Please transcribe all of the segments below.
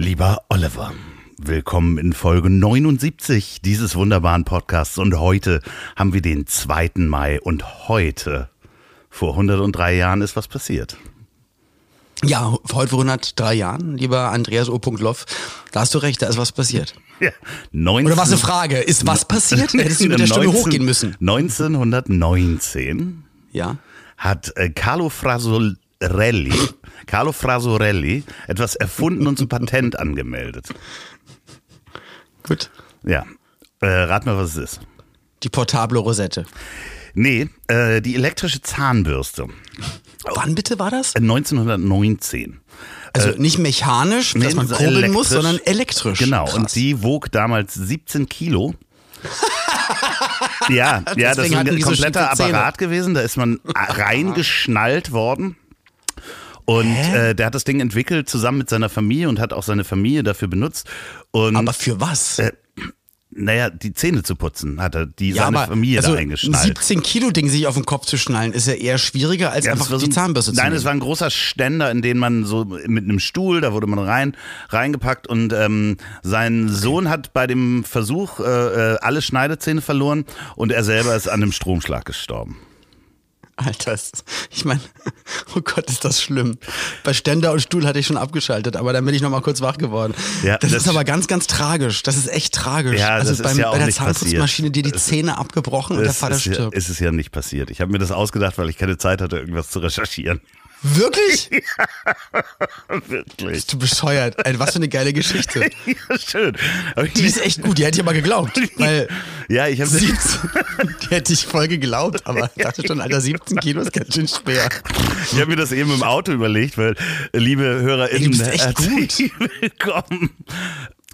Lieber Oliver, willkommen in Folge 79 dieses wunderbaren Podcasts und heute haben wir den 2. Mai und heute, vor 103 Jahren, ist was passiert. Ja, heute vor 103 Jahren, lieber Andreas O. Loff, da hast du recht, da ist was passiert. Ja, 19, Oder was eine Frage, ist was passiert? Hättest du mit der Stimme 19 hochgehen müssen. 1919 Ja. hat äh, Carlo Frasorelli, Carlo Frasorelli etwas erfunden und zum Patent angemeldet. Gut. Ja, äh, rat mal, was es ist. Die portable Rosette. Nee, äh, die elektrische Zahnbürste. Wann bitte war das? 1919. Also nicht mechanisch, dass man kurbeln muss, sondern elektrisch. Genau, Krass. und die wog damals 17 Kilo. ja, ja, das ist ein kompletter. Apparat gewesen. Da ist man reingeschnallt worden. Und äh, der hat das Ding entwickelt zusammen mit seiner Familie und hat auch seine Familie dafür benutzt. Und Aber für was? äh, naja, die Zähne zu putzen, hat er die ja, seine aber Familie also da ein eingeschnallt. 17 Kilo Ding sich auf den Kopf zu schnallen, ist ja eher schwieriger als Ja, einfach so die ein- Zahnbürste zu Nein, nehmen. es war ein großer Ständer, in den man so mit einem Stuhl, da wurde man rein reingepackt und ähm, sein Sohn hat bei dem Versuch äh, äh, alle Schneidezähne verloren und er selber ist an einem Stromschlag gestorben. Alter, es- ich meine, oh Gott, ist das schlimm. Bei Ständer und Stuhl hatte ich schon abgeschaltet, aber dann bin ich noch mal kurz wach geworden. Ja, das, das- ist aber ganz, ganz tragisch. Das ist echt tragisch. Ja, also das ist beim, ja auch bei der Zahnputzmaschine dir die passiert. Zähne abgebrochen und der Es Vater ist, ja, stirbt. es ist ja nicht passiert. Ich habe mir das ausgedacht, weil ich keine Zeit hatte, irgendwas zu recherchieren. Wirklich? Wirklich. Bist du bescheuert? Was für eine geile Geschichte. Ja, schön. Die ist echt gut, die hätte ich aber geglaubt. Weil ja, ich habe 17, die hätte ich voll geglaubt, aber ich dachte schon, Alter, 17 Kilo ist ganz schön schwer. Ich habe mir das eben im Auto überlegt, weil, äh, liebe HörerInnen, herzlich willkommen.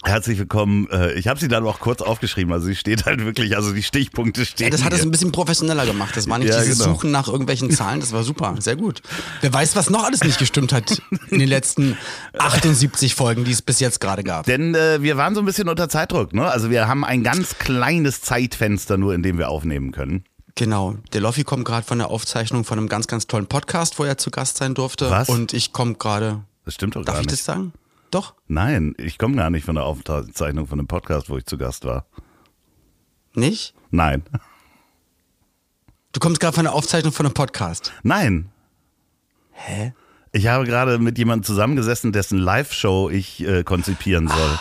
Herzlich willkommen. Äh, Ich habe sie dann auch kurz aufgeschrieben. Also sie steht halt wirklich, also die Stichpunkte stehen. Ja, das hat es ein bisschen professioneller gemacht. Das war nicht Ja, dieses genau. Suchen nach irgendwelchen Zahlen, das war super, sehr gut. Wer weiß, was noch alles nicht gestimmt hat in den letzten 78 Folgen, die es bis jetzt gerade gab. Denn äh, wir waren so ein bisschen unter Zeitdruck. Ne? Also wir haben ein ganz kleines Zeitfenster nur, in dem wir aufnehmen können. Genau, der Loffi kommt gerade von der Aufzeichnung von einem ganz, ganz tollen Podcast, wo er zu Gast sein durfte. Was? Und ich komme gerade, Das stimmt doch darf gar ich nicht. das sagen? Doch? Nein, ich komme gar nicht von der Aufzeichnung von einem Podcast, wo ich zu Gast war. Nicht? Nein. Du kommst gerade von der Aufzeichnung von einem Podcast. Nein. Hä? Ich habe gerade mit jemandem zusammengesessen, dessen Live-Show ich äh, konzipieren soll.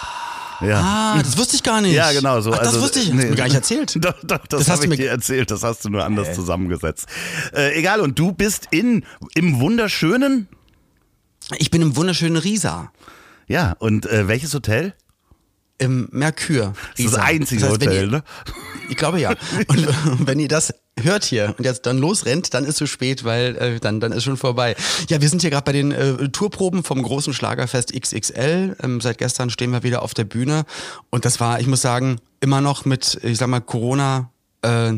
Ja. Ah, das wusste ich gar nicht. Ja, genau so. Ach, das also, wusste ich. Hast du mir gar nicht erzählt. Doch, doch, das, Das hast habe du ich mir- dir erzählt. Das hast du nur anders zusammengesetzt. Äh, egal, und du bist in im wunderschönen. Ich bin im wunderschönen Riesa. Ja, und äh, welches Hotel? Im Merkur. Das ist das einzige Das heißt, Hotel, ihr- ne? Ich glaube ja. Und wenn ihr das hört hier und jetzt dann losrennt, dann ist es zu spät, weil äh, dann, dann ist schon vorbei. Ja, wir sind hier gerade bei den äh, Tourproben vom großen Schlagerfest XXL. Ähm, seit gestern stehen wir wieder auf der Bühne. Und das war, ich muss sagen, immer noch mit, ich sag mal, Corona. Äh,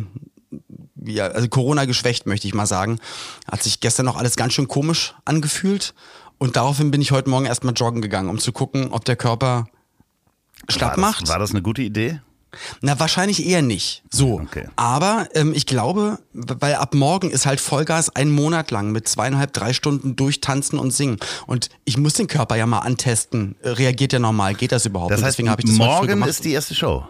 ja, also Corona geschwächt, möchte ich mal sagen. Hat sich gestern noch alles ganz schön komisch angefühlt. Und daraufhin bin ich heute Morgen erstmal joggen gegangen, um zu gucken, ob der Körper schlapp war, macht. das, war das eine gute Idee? Na, wahrscheinlich eher nicht. So. Okay. Aber ähm, ich glaube, weil ab morgen ist halt Vollgas einen Monat lang mit zweieinhalb, drei Stunden durchtanzen und singen. Und ich muss den Körper ja mal antesten. Äh, Reagiert der normal? Geht das überhaupt? Das heißt, deswegen habe ich das morgen ist die erste Show.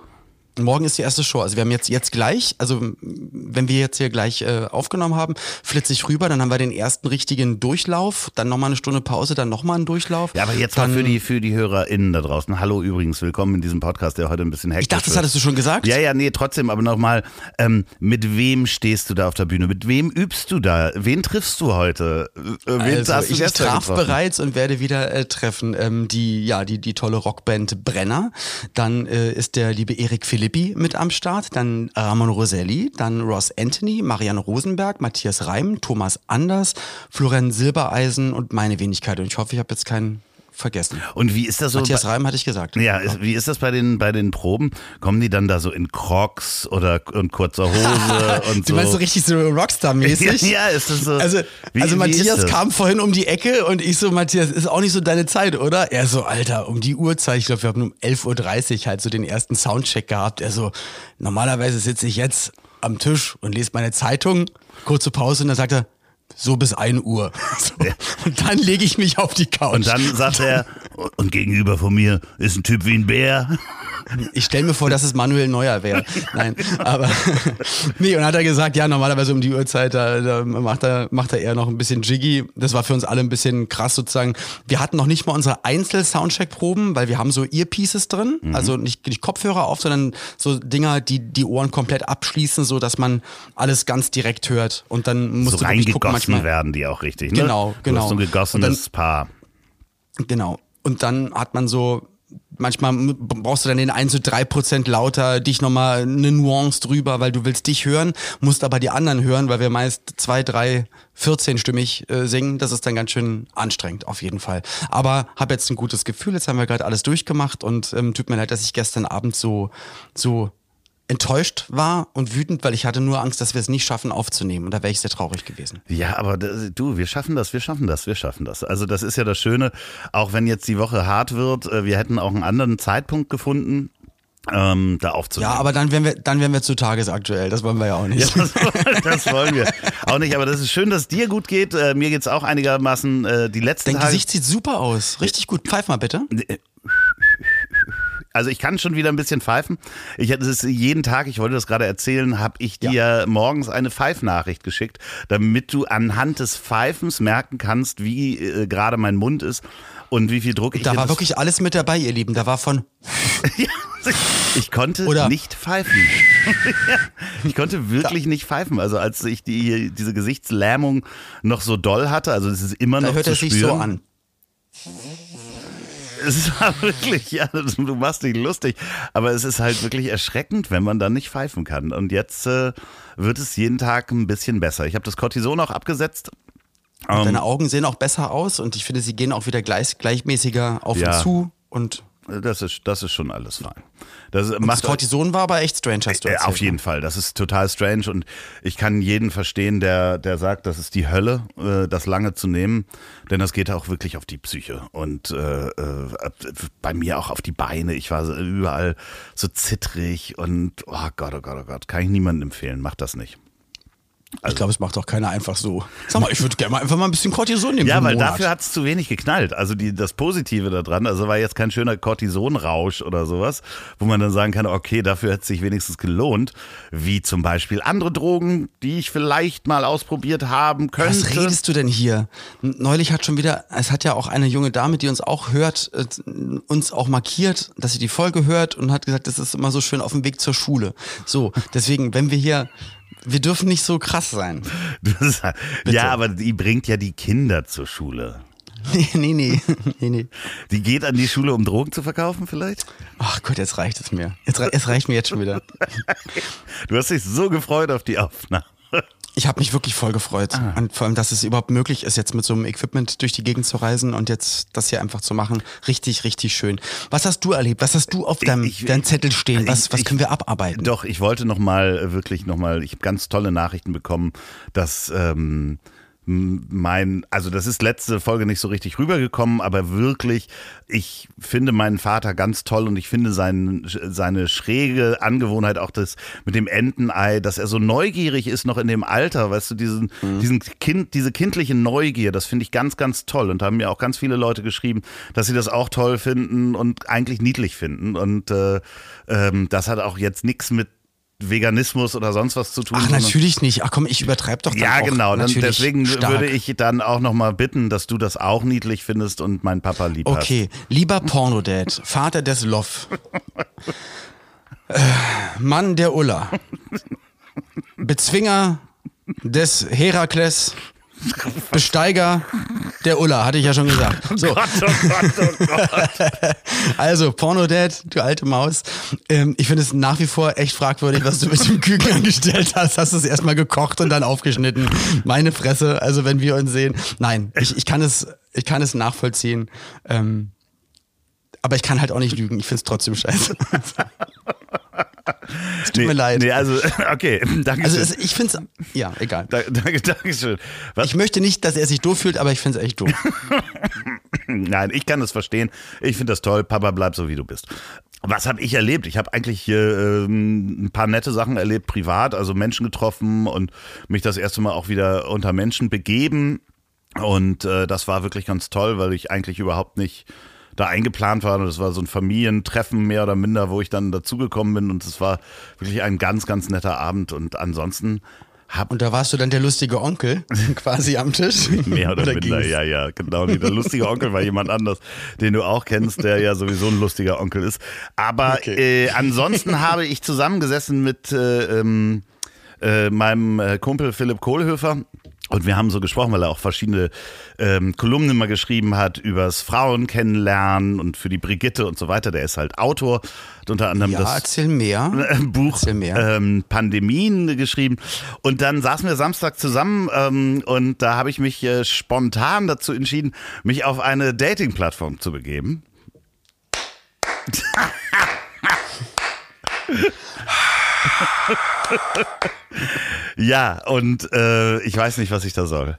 Morgen ist die erste Show. Also wir haben jetzt jetzt gleich, also wenn wir jetzt hier gleich äh, aufgenommen haben, flitze ich rüber, dann haben wir den ersten richtigen Durchlauf, dann nochmal eine Stunde Pause, dann nochmal einen Durchlauf. Ja, aber jetzt dann, mal für die, für die HörerInnen da draußen. Hallo übrigens, willkommen in diesem Podcast, der heute ein bisschen hektisch Ich dachte, das hattest du schon gesagt. Ja, ja, nee, trotzdem, aber nochmal, ähm, mit wem stehst du da auf der Bühne? Mit wem übst du da? Wen triffst du heute? Äh, Wen Also, hast du ich, traf getroffen? bereits und werde wieder äh, treffen ähm, die ja die die tolle Rockband Brenner. Dann äh, ist der liebe Erik Philippi mit am Start. Dann Ramon Roselli, dann Ross Anthony, Marianne Rosenberg, Matthias Reim, Thomas Anders, Florian Silbereisen und meine Wenigkeit. Und ich hoffe, ich habe jetzt keinen vergessen. Und wie ist das so? Matthias Reim hatte ich gesagt. Ja, ist, wie ist das bei den, bei den Proben? Kommen die dann da so in Crocs oder und kurzer Hose und Du so? meinst so richtig so Rockstar-mäßig? Ja, ja, ist das so. Also, wie- also wie Matthias kam vorhin um die Ecke und ich so, Matthias, ist auch nicht so deine Zeit, oder? Er so, Alter, um die Uhrzeit, ich glaube, wir haben um 11.30 Uhr halt so den ersten Soundcheck gehabt. Er so, normalerweise sitze ich jetzt am Tisch und lese meine Zeitung, kurze Pause und dann sagt er, so bis 1 Uhr. So. Und dann lege ich mich auf die Couch. Und dann sagt er, und gegenüber von mir ist ein Typ wie ein Bär. Ich stelle mir vor, dass es Manuel Neuer wäre. Nein, aber nee, und hat er gesagt, ja, normalerweise um die Uhrzeit, da, da macht, er, macht er eher noch ein bisschen Jiggy. Das war für uns alle ein bisschen krass sozusagen. Wir hatten noch nicht mal unsere Einzel-Soundcheck-Proben, weil wir haben so Earpieces drin, also nicht, nicht Kopfhörer auf, sondern so Dinger, die die Ohren komplett abschließen, so dass man alles ganz direkt hört. Und dann musst So du wirklich gucken, reingegossen manchmal. werden die auch richtig, ne? Genau, Du genau. hast so ein gegossenes Und Paar. Genau. Und dann hat man so, manchmal brauchst du dann den 1 zu 3 Prozent lauter, dich nochmal eine Nuance drüber, weil du willst dich hören, musst aber die anderen hören, weil wir meist zwei, drei, 14-stimmig äh, singen. Das ist dann ganz schön anstrengend, auf jeden Fall. Aber habe jetzt ein gutes Gefühl, jetzt haben wir gerade alles durchgemacht und ähm, tut mir leid, dass ich gestern Abend so, so enttäuscht war und wütend, weil ich hatte nur Angst, dass wir es nicht schaffen aufzunehmen. Und da wäre ich sehr traurig gewesen. Ja, aber du, wir schaffen das, wir schaffen das, wir schaffen das. Also das ist ja das Schöne, auch wenn jetzt die Woche hart wird, äh, wir hätten auch einen anderen Zeitpunkt gefunden, ähm, da aufzunehmen. Ja, aber dann wären wir, dann wären wir zu tagesaktuell. Das wollen wir ja auch nicht. Ja, das, das wollen wir auch nicht, aber das ist schön, dass es dir gut geht. Äh, mir geht's auch einigermaßen äh, die letzten Dein Tage. Gesicht sieht super aus. Richtig gut. Pfeif mal bitte. Also ich kann schon wieder ein bisschen pfeifen. Ich hatte es jeden Tag, ich wollte das gerade erzählen, habe ich dir morgens eine Pfeifnachricht geschickt, damit du anhand des Pfeifens merken kannst, wie äh, gerade mein Mund ist und wie viel Druck ich Da war wirklich alles mit dabei, ihr Lieben. Da war von Ja, ich konnte Oder- nicht pfeifen. Ja, ich konnte wirklich nicht pfeifen. Also als ich die, diese Gesichtslähmung noch so doll hatte, also es ist immer da noch hört zu es sich spüren. so an. Es war wirklich, ja, du machst dich lustig, aber es ist halt wirklich erschreckend, wenn man dann nicht pfeifen kann. Und jetzt äh, wird es jeden Tag ein bisschen besser. Ich habe das Cortison auch abgesetzt. Ähm, Deine Augen sehen auch besser aus und ich finde, sie gehen auch wieder gleich, gleichmäßiger auf Ja. und zu. Und das ist, das ist schon alles fein. Das das macht Cortison war aber echt strange, hast du Äh, erzählt. auf jeden Fall. Das ist total strange und ich kann jeden verstehen, der, der sagt, das ist die Hölle, äh, das lange zu nehmen, denn das geht auch wirklich auf die Psyche und äh, äh, bei mir auch auf die Beine. Ich war überall so zittrig und oh Gott, oh Gott, oh Gott, kann ich niemandem empfehlen. Macht das nicht. Ich glaube, es macht doch keiner einfach so. Sag mal, ich würde gerne mal einfach mal ein bisschen Cortison nehmen. Ja, weil Monat. dafür hat es zu wenig geknallt. Also die, das Positive daran, also war jetzt kein schöner Cortisonrausch oder sowas, wo man dann sagen kann, okay, dafür hätte es sich wenigstens gelohnt, wie zum Beispiel andere Drogen, die ich vielleicht mal ausprobiert haben könnte. Was redest du denn hier? Neulich hat schon wieder, es hat ja auch eine junge Dame, die uns auch hört, äh, uns auch markiert, dass sie die Folge hört und hat gesagt, das ist immer so schön auf dem Weg zur Schule. So, deswegen, wenn wir hier, wir dürfen nicht so krass sein. Ja, aber die bringt ja die Kinder zur Schule. Nee, nee, nee, nee, nee. Die geht an die Schule, um Drogen zu verkaufen vielleicht? Ach Gott, jetzt reicht es mir. Jetzt, es reicht mir jetzt schon wieder. Du hast dich so gefreut auf die Aufnahme. Ich habe mich wirklich voll gefreut. Ah. Und vor allem, dass es überhaupt möglich ist, jetzt mit so einem Equipment durch die Gegend zu reisen und jetzt das hier einfach zu machen. Richtig, richtig schön. Was hast du erlebt? Was hast du auf deinem, ich- deinem Zettel stehen? Was, ich- was ich- können wir abarbeiten? Doch, ich wollte noch mal äh, wirklich noch mal, ich habe ganz tolle Nachrichten bekommen, dass ähm, mein, also das ist letzte Folge nicht so richtig rübergekommen, aber wirklich, ich finde meinen Vater ganz toll und ich finde seinen, seine schräge Angewohnheit auch das mit dem Entenei, dass er so neugierig ist noch in dem Alter, weißt du, diesen, diesen Kind, diese kindliche Neugier, das finde ich ganz, ganz toll. Und da haben mir auch ganz viele Leute geschrieben, dass sie das auch toll finden und eigentlich niedlich finden. Und äh, ähm, das hat auch jetzt nichts mit Veganismus oder sonst was zu tun. Ach, natürlich nicht. Ach komm, ich übertreibe doch dann Ja, genau. Dann, deswegen stark. würde ich dann auch nochmal bitten, dass du das auch niedlich findest und meinen Papa lieb hast. Okay, lieber Pornodad, Vater des Loff, äh, Mann der Ulla, Bezwinger des Herakles Besteiger der Ulla, hatte ich ja schon gesagt. So. Oh Gott, oh Gott, oh Gott. Also, Porno-Dad, du alte Maus. Ähm, ich finde es nach wie vor echt fragwürdig, was du mit dem Küken angestellt hast. Hast du es erstmal gekocht und dann aufgeschnitten. Meine Fresse, also wenn wir uns sehen. Nein, ich, ich, kann, es, ich kann es nachvollziehen. Ähm, aber ich kann halt auch nicht lügen. Ich finde es trotzdem scheiße. Tut nee, mir leid. Nee, also, okay, danke Also schön. ich finde es, ja, egal. Da, danke, danke schön. Was? Ich möchte nicht, dass er sich doof fühlt, aber ich finde es echt doof. Nein, ich kann das verstehen. Ich finde das toll. Papa, bleib so, wie du bist. Was habe ich erlebt? Ich habe eigentlich äh, ein paar nette Sachen erlebt, privat, also Menschen getroffen und mich das erste Mal auch wieder unter Menschen begeben. Und äh, das war wirklich ganz toll, weil ich eigentlich überhaupt nicht da eingeplant war. Und das war so ein Familientreffen mehr oder minder, wo ich dann dazugekommen bin. Und es war wirklich ein ganz, ganz netter Abend. Und ansonsten hab Und da warst du dann der lustige Onkel quasi am Tisch. Mehr oder, minder, ging's? ja, ja, genau. Nee, Der lustige Onkel war jemand anders, den du auch kennst, der ja sowieso ein lustiger Onkel ist. Aber Okay. äh, ansonsten habe ich zusammengesessen mit äh, ähm, äh, meinem äh, Kumpel Philipp Kohlhöfer. Und wir haben so gesprochen, weil er auch verschiedene ähm, Kolumnen mal geschrieben hat übers Frauen kennenlernen und für die Brigitte und so weiter. Der ist halt Autor, hat unter anderem Ja, das Buch ähm, Pandemien geschrieben. Und dann saßen wir Samstag zusammen ähm, und da habe ich mich äh, spontan dazu entschieden, mich auf eine Dating-Plattform zu begeben. ja, und äh, ich weiß nicht, was ich da soll.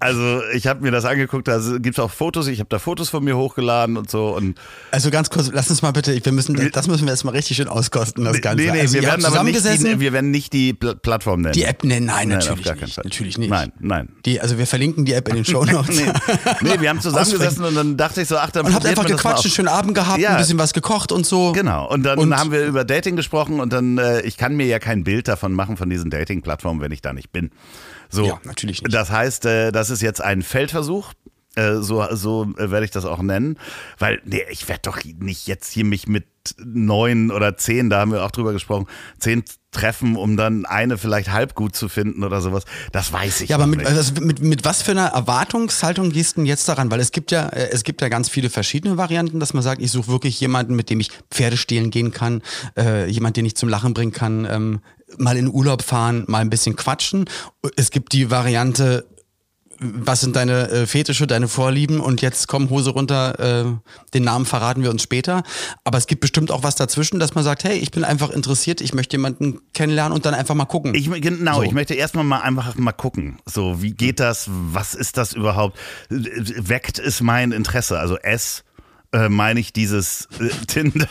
Also ich habe mir das angeguckt, da gibt es auch Fotos, ich habe da Fotos von mir hochgeladen und so und Also ganz kurz, lass uns mal bitte, wir müssen, das müssen wir jetzt mal richtig schön auskosten, das Ganze. Nee, nee, also wir, werden aber nicht die, zusammengesessen, wir werden nicht die Pl Plattform nennen. die App nennen, nein, Nein, natürlich nicht, natürlich nicht. Nein, nein. Die, also wir verlinken die App in den Show Notes. Nee, nee, wir haben zusammengesessen und dann dachte ich so, ach, dann Und habt einfach gequatscht, einen schönen Abend gehabt, Ja. ein bisschen was gekocht und so. Genau, und dann Und- haben wir über Dating gesprochen und dann, äh, ich kann mir ja kein Bild davon machen von diesen Dating-Plattformen, wenn ich da nicht bin. So, Ja, natürlich nicht. Das heißt, äh, das ist jetzt ein Feldversuch. Äh, so so äh, werde ich das auch nennen. Weil, nee, ich werde doch nicht jetzt hier mich mit neun oder zehn, da haben wir auch drüber gesprochen, zehn treffen, um dann eine vielleicht halb gut zu finden oder sowas. Das weiß ich Ja, aber mit, also mit, mit was für einer Erwartungshaltung gehst du denn jetzt daran? Weil es gibt ja, äh, es gibt ja ganz viele verschiedene Varianten, dass man sagt, ich suche wirklich jemanden, mit dem ich Pferde stehlen gehen kann, äh, jemand, den ich zum Lachen bringen kann, ähm, mal in Urlaub fahren, mal ein bisschen quatschen. Es gibt die Variante, was sind deine äh, Fetische, deine Vorlieben und jetzt komm Hose runter, äh, den Namen verraten wir uns später. Aber es gibt bestimmt auch was dazwischen, dass man sagt, hey, ich bin einfach interessiert, ich möchte jemanden kennenlernen und dann einfach mal gucken. Ich, genau, So. ich möchte erstmal mal einfach mal gucken. So, wie geht das? Was ist das überhaupt? Weckt es mein Interesse? Also S äh, meine ich dieses äh, Tinder.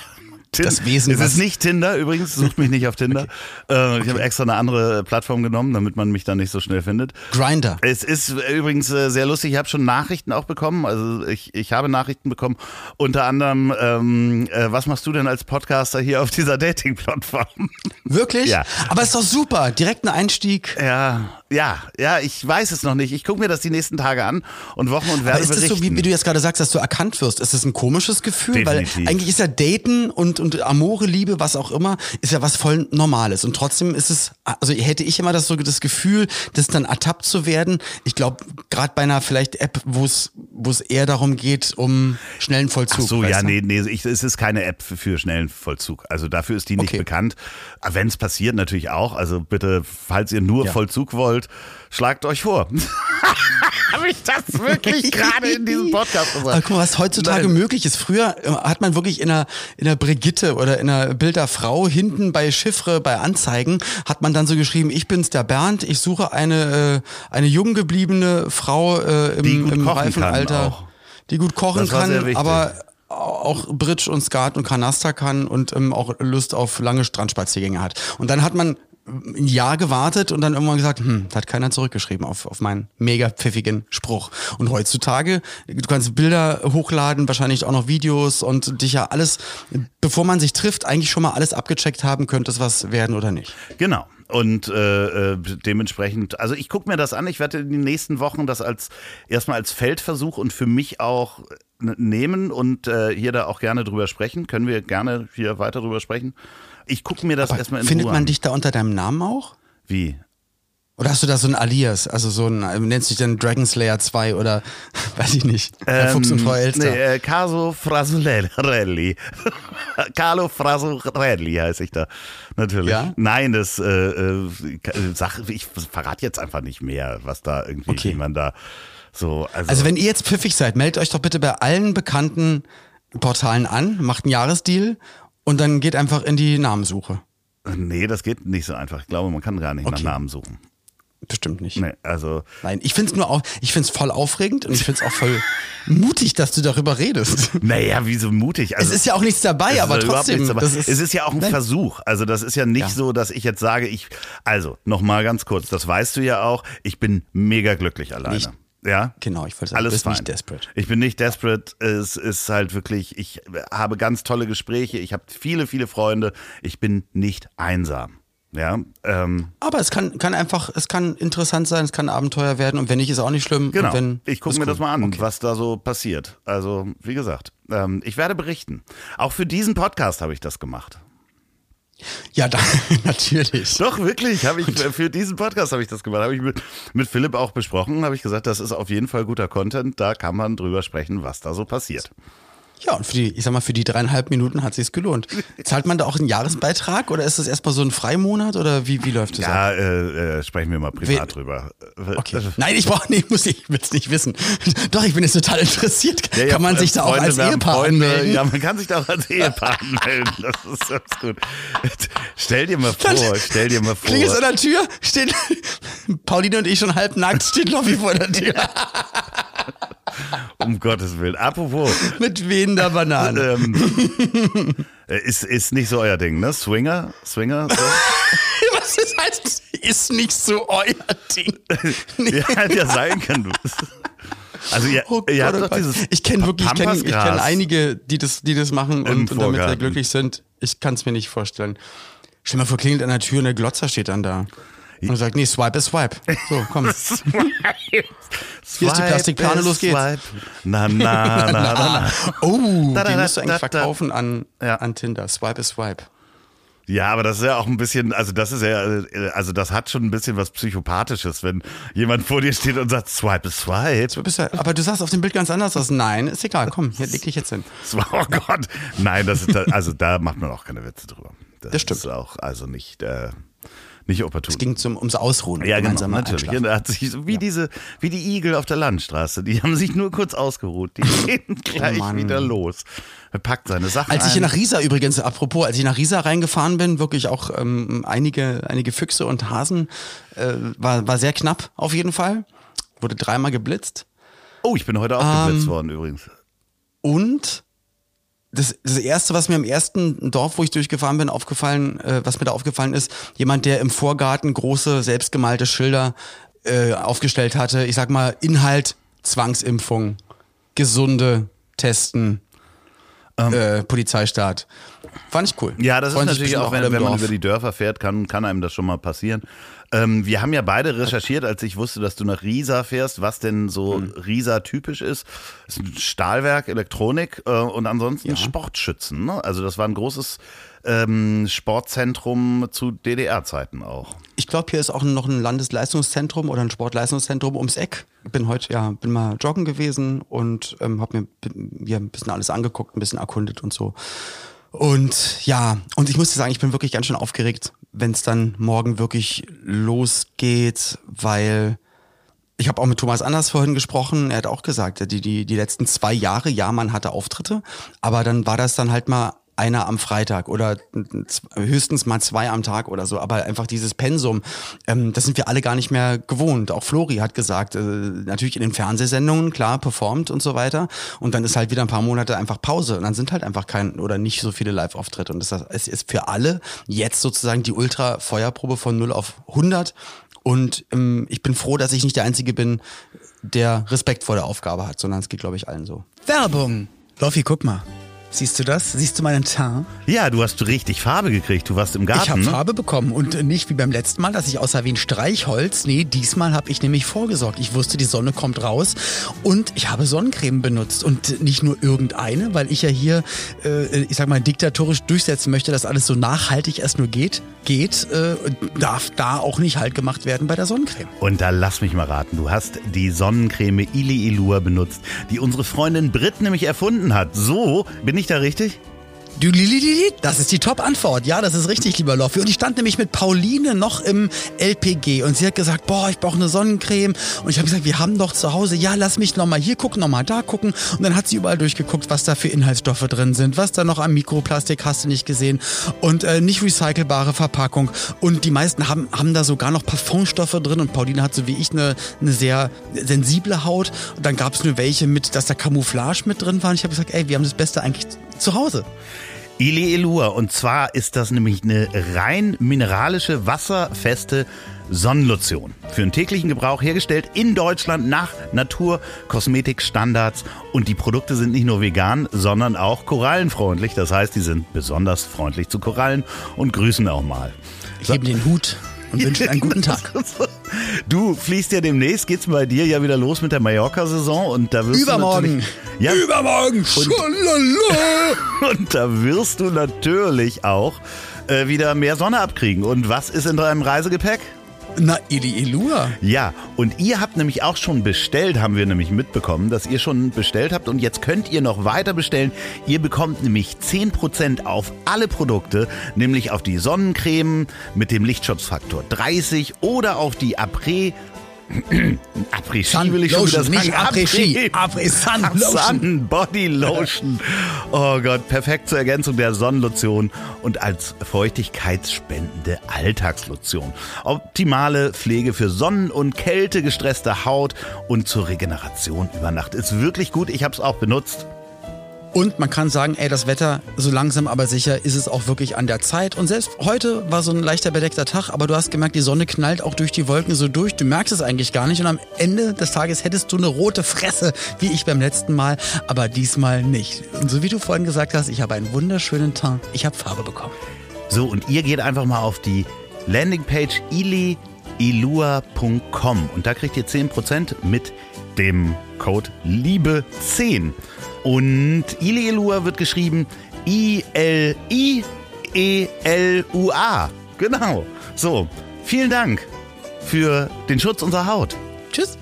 Tin- Das Wesen, Es ist nicht Tinder übrigens, sucht mich nicht auf Tinder. Äh, ich habe extra eine andere Plattform genommen, damit man mich dann nicht so schnell findet. Grinder. Es ist übrigens äh, sehr lustig. Ich habe schon Nachrichten auch bekommen. Also ich, ich habe Nachrichten bekommen. Unter anderem, ähm, äh, was machst du denn als Podcaster hier auf dieser Dating-Plattform? Wirklich? Ja. Aber ist doch super. Direkt ein Einstieg. Ja, ja, ja, ich weiß es noch nicht. Ich gucke mir das die nächsten Tage an und Wochen und werde Aber ist das so, wie, berichten. wie du jetzt gerade sagst, dass du erkannt wirst? Ist das ein komisches Gefühl? Definitiv. Weil eigentlich ist ja Daten und, und Amore, Liebe, was auch immer, ist ja was voll Normales. Und trotzdem ist es, also hätte ich immer das so das Gefühl, das dann ertappt zu werden. Ich glaube, gerade bei einer vielleicht App, wo es wo es eher darum geht, um schnellen Vollzug. Ach so, ja, du? nee, nee, ich, es ist keine App für, für schnellen Vollzug. Also dafür ist die nicht Okay. bekannt. Wenn es passiert, natürlich auch. Also bitte, falls ihr nur Ja. Vollzug wollt, schlagt euch vor. Habe ich das wirklich gerade in diesem Podcast gesagt? guck mal, was heutzutage Nein. möglich ist. Früher äh, hat man wirklich in einer, in einer Brigitte oder in einer Bilderfrau hinten bei Chiffre, bei Anzeigen, hat man dann so geschrieben, ich bin's der Bernd, ich suche eine, äh, eine jung gebliebene Frau äh, im, im reifen Alter, die gut kochen kann, aber auch Bridge und Skat und Kanaster kann und ähm, auch Lust auf lange Strandspaziergänge hat. Und dann hat man ein Jahr gewartet und dann irgendwann gesagt, hm, da hat keiner zurückgeschrieben auf, auf meinen mega pfiffigen Spruch. Und heutzutage, du kannst Bilder hochladen, wahrscheinlich auch noch Videos und dich ja alles, bevor man sich trifft, eigentlich schon mal alles abgecheckt haben, könnte es was werden oder nicht. Genau. Und äh, äh, dementsprechend, also ich gucke mir das an. Ich werde in den nächsten Wochen das als erstmal als Feldversuch und für mich auch n- nehmen und äh, hier da auch gerne drüber sprechen. Können wir gerne hier weiter drüber sprechen. Ich gucke mir das erstmal in Findet Ruhe man an. dich da unter deinem Namen auch? Wie? Oder hast du da so ein Alias? Also so ein, äh, nennst du dich dann Dragon Slayer 2 oder weiß ich nicht. Ähm, Fuchs und Frau Elster. Nee, äh, Caso Frasolelli. Carlo Frasolelli heiße ich da. Natürlich. Ja? Nein, das äh, äh, Sache, ich verrate jetzt einfach nicht mehr, was da irgendwie, okay. wie man da so. Also, also wenn ihr jetzt pfiffig seid, meldet euch doch bitte bei allen bekannten Portalen an, macht einen Jahresdeal und dann geht einfach in die Namensuche. Nee, das geht nicht so einfach. Ich glaube, man kann gar nicht okay. nach Namen suchen. Bestimmt nicht. Nee, also. Nein, ich finde es nur auch, ich finde es voll aufregend und ich finde es auch voll mutig, dass du darüber redest. Naja, wieso mutig? Also, es ist ja auch nichts dabei, aber trotzdem. Dabei. Ist, es ist ja auch ein nein. Versuch. Also, das ist ja nicht ja. so, dass ich jetzt sage, ich, also, nochmal ganz kurz, das weißt du ja auch, ich bin mega glücklich alleine. Nicht ja. Genau, ich wollte sagen, Alles du bist fein. nicht desperate. Ich bin nicht desperate. Es ist halt wirklich, ich habe ganz tolle Gespräche, ich habe viele, viele Freunde. Ich bin nicht einsam. Ja, ähm, aber es kann, kann einfach, es kann interessant sein, es kann Abenteuer werden und wenn nicht, ist auch nicht schlimm. Genau. Wenn, ich gucke mir cool. das mal an, okay. was da so passiert. Also, wie gesagt, ähm, ich werde berichten. Auch für diesen Podcast habe ich das gemacht. Ja, da, natürlich. Doch, wirklich. Habe ich für diesen Podcast habe ich das gemacht. Habe ich mit, mit Philipp auch besprochen. Habe ich gesagt, das ist auf jeden Fall guter Content. Da kann man drüber sprechen, was da so passiert. Ja, und für die, ich sag mal, für die dreieinhalb Minuten hat sich's gelohnt. Zahlt man da auch einen Jahresbeitrag oder ist das erstmal so ein Freimonat oder wie, wie läuft das? Ja, äh, äh, sprechen wir mal privat We drüber. Okay. Nein, ich brauche nicht, muss ich, will's nicht wissen. Doch, ich bin jetzt total interessiert. Ja, ja, kann man sich da Freunde, auch als Ehepaar Freunde, anmelden? Ja, man kann sich da auch als Ehepaar anmelden. Das ist ganz gut. Stell dir mal vor, stell dir mal vor. Klingt an der Tür, steht Pauline und ich schon halb nackt, steht Lobby vor der Tür. um Gottes Willen. Apropos. Mit wehender Banane. Ähm, äh, ist, ist nicht so euer Ding, ne? Swinger? Swinger? So? Was ist, heißt, ist nicht so euer Ding? ja, hätte ja sein können. Also ihr, oh ihr habt oh dieses ich kenne wirklich, ich kenne kenn einige, die das, die das machen und, und damit sehr glücklich sind. Ich kann es mir nicht vorstellen. Stell mal vor, klingelt an der Tür und der Glotzer steht dann da. Und er sagt, nee, Swipe ist Swipe. So, komm. swipe, Hier ist die Plastikplane, los geht's. Swipe. Na, na, na, na, na. Oh, da, da, die musst du eigentlich verkaufen an, ja. an Tinder. Swipe ist Swipe. Ja, aber das ist ja auch ein bisschen, also das ist ja, also das hat schon ein bisschen was Psychopathisches, wenn jemand vor dir steht und sagt, swipe ist swipe. aber du sagst auf dem Bild ganz anders aus. Nein, ist egal, komm, hier leg dich jetzt hin. Oh Gott. Nein, das ist, also da macht man auch keine Witze drüber. Das, das stimmt. ist auch, also nicht, äh, nicht opportun. Es ging zum, ums Ausruhen. Ja, genau, natürlich. Ja, hat sich, wie ja. diese, wie die Igel auf der Landstraße. Die haben sich nur kurz ausgeruht. Die gehen gleich oh wieder los. Er packt seine Sachen Als ich hier nach Riesa übrigens, apropos, als ich nach Riesa reingefahren bin, wirklich auch ähm, einige, einige Füchse und Hasen, äh, war, war sehr knapp auf jeden Fall. Wurde dreimal geblitzt. Oh, ich bin heute auch ähm, geblitzt worden übrigens. Und das, das erste, was mir im ersten Dorf, wo ich durchgefahren bin, aufgefallen, äh, was mir da aufgefallen ist, jemand, der im Vorgarten große selbstgemalte Schilder äh, aufgestellt hatte. Ich sag mal Inhalt Zwangsimpfung, gesunde Testen, ähm, äh, Polizeistaat. Fand ich cool. Ja, das Freund ist natürlich auch, wenn, wenn man über die Dörfer fährt, kann, kann einem das schon mal passieren. Ähm, wir haben ja beide recherchiert, als ich wusste, dass du nach Riesa fährst, was denn so mhm. Riesa typisch ist. Ist ein Stahlwerk, Elektronik äh, und ansonsten ja. Sportschützen. Ne? Also das war ein großes ähm, Sportzentrum zu DDR-Zeiten auch. Ich glaube, hier ist auch noch ein Landesleistungszentrum oder ein Sportleistungszentrum ums Eck. Bin heute, ja, bin mal joggen gewesen und ähm, habe mir ja, ein bisschen alles angeguckt, ein bisschen erkundet und so. Und ja, und ich muss dir sagen, ich bin wirklich ganz schön aufgeregt, wenn es dann morgen wirklich losgeht, weil ich habe auch mit Thomas Anders vorhin gesprochen. Er hat auch gesagt, die, die, die letzten zwei Jahre, ja, man hatte Auftritte, aber dann war das dann halt mal einer am Freitag oder höchstens mal zwei am Tag oder so. Aber einfach dieses Pensum, ähm, das sind wir alle gar nicht mehr gewohnt. Auch Flori hat gesagt, äh, natürlich in den Fernsehsendungen, klar, performt und so weiter. Und dann ist halt wieder ein paar Monate einfach Pause. Und dann sind halt einfach kein oder nicht so viele Live-Auftritte. Und das ist für alle jetzt sozusagen die Ultra-Feuerprobe von 0 auf 100. Und ähm, ich bin froh, dass ich nicht der Einzige bin, der Respekt vor der Aufgabe hat, sondern es geht, glaube ich, allen so. Werbung! Loffi, guck mal. Siehst du das? Siehst du meinen Teint? Ja, du hast richtig Farbe gekriegt. Du warst im Garten. Ich habe ne? Farbe bekommen und nicht wie beim letzten Mal, dass ich aussah wie ein Streichholz. Nee, diesmal habe ich nämlich vorgesorgt. Ich wusste, die Sonne kommt raus und ich habe Sonnencreme benutzt und nicht nur irgendeine, weil ich ja hier, äh, ich sag mal, diktatorisch durchsetzen möchte, dass alles so nachhaltig erst nur geht. Geht, äh, darf da auch nicht halt gemacht werden bei der Sonnencreme. Und da lass mich mal raten, du hast die Sonnencreme Ili Ilua benutzt, die unsere Freundin Brit nämlich erfunden hat. So, bin ich da richtig? Das ist die Top-Antwort. Ja, das ist richtig, lieber Loffi. Und ich stand nämlich mit Pauline noch im LPG und sie hat gesagt, boah, ich brauche eine Sonnencreme. Und ich habe gesagt, wir haben doch zu Hause, ja, lass mich noch mal hier gucken, noch mal da gucken. Und dann hat sie überall durchgeguckt, was da für Inhaltsstoffe drin sind, was da noch an Mikroplastik hast du nicht gesehen und äh, nicht recycelbare Verpackung. Und die meisten haben, haben da sogar noch Parfumstoffe drin. Und Pauline hat so wie ich eine, eine sehr sensible Haut. Und dann gab es nur welche mit, dass da Camouflage mit drin war. Und ich habe gesagt, ey, wir haben das Beste eigentlich zu Hause. Ili Elua. Und zwar ist das nämlich eine rein mineralische, wasserfeste Sonnenlotion. Für den täglichen Gebrauch hergestellt in Deutschland nach Naturkosmetikstandards. Und die Produkte sind nicht nur vegan, sondern auch korallenfreundlich. Das heißt, die sind besonders freundlich zu Korallen und grüßen auch mal. Ich hebe den Hut und wünsche einen guten Tag. Du fliegst ja demnächst, geht's bei dir ja wieder los mit der Mallorca-Saison und da wirst Übermorgen. Du ja, Übermorgen. Und, und da wirst du natürlich auch äh, wieder mehr Sonne abkriegen. Und was ist in deinem Reisegepäck? Na, Ili Elua. Ja, und ihr habt nämlich auch schon bestellt, haben wir nämlich mitbekommen, dass ihr schon bestellt habt und jetzt könnt ihr noch weiter bestellen. Ihr bekommt nämlich 10% auf alle Produkte, nämlich auf die Sonnencreme mit dem Lichtschutzfaktor 30 oder auf die Après Après-Ski will ich schon wieder sagen. Nicht Après-Ski, Après-Sun Lotion. Sun Body Lotion. Oh Gott, perfekt zur Ergänzung der Sonnenlotion und als feuchtigkeitsspendende Alltagslotion. Optimale Pflege für Sonnen- und Kälte gestresste Haut und zur Regeneration über Nacht. Ist wirklich gut, ich habe es auch benutzt. Und man kann sagen, ey, das Wetter, so langsam aber sicher ist es auch wirklich an der Zeit. Und selbst heute war so ein leichter bedeckter Tag, aber du hast gemerkt, die Sonne knallt auch durch die Wolken so durch. Du merkst es eigentlich gar nicht. Und am Ende des Tages hättest du eine rote Fresse, wie ich beim letzten Mal, aber diesmal nicht. Und so wie du vorhin gesagt hast, ich habe einen wunderschönen Teint. Ich habe Farbe bekommen. So, und ihr geht einfach mal auf die Landingpage iliilua.com und da kriegt ihr 10% mit dem Code LIEBE10. Und Ilielua wird geschrieben I-L-I-E-L-U-A. Genau. So, vielen Dank für den Schutz unserer Haut. Tschüss.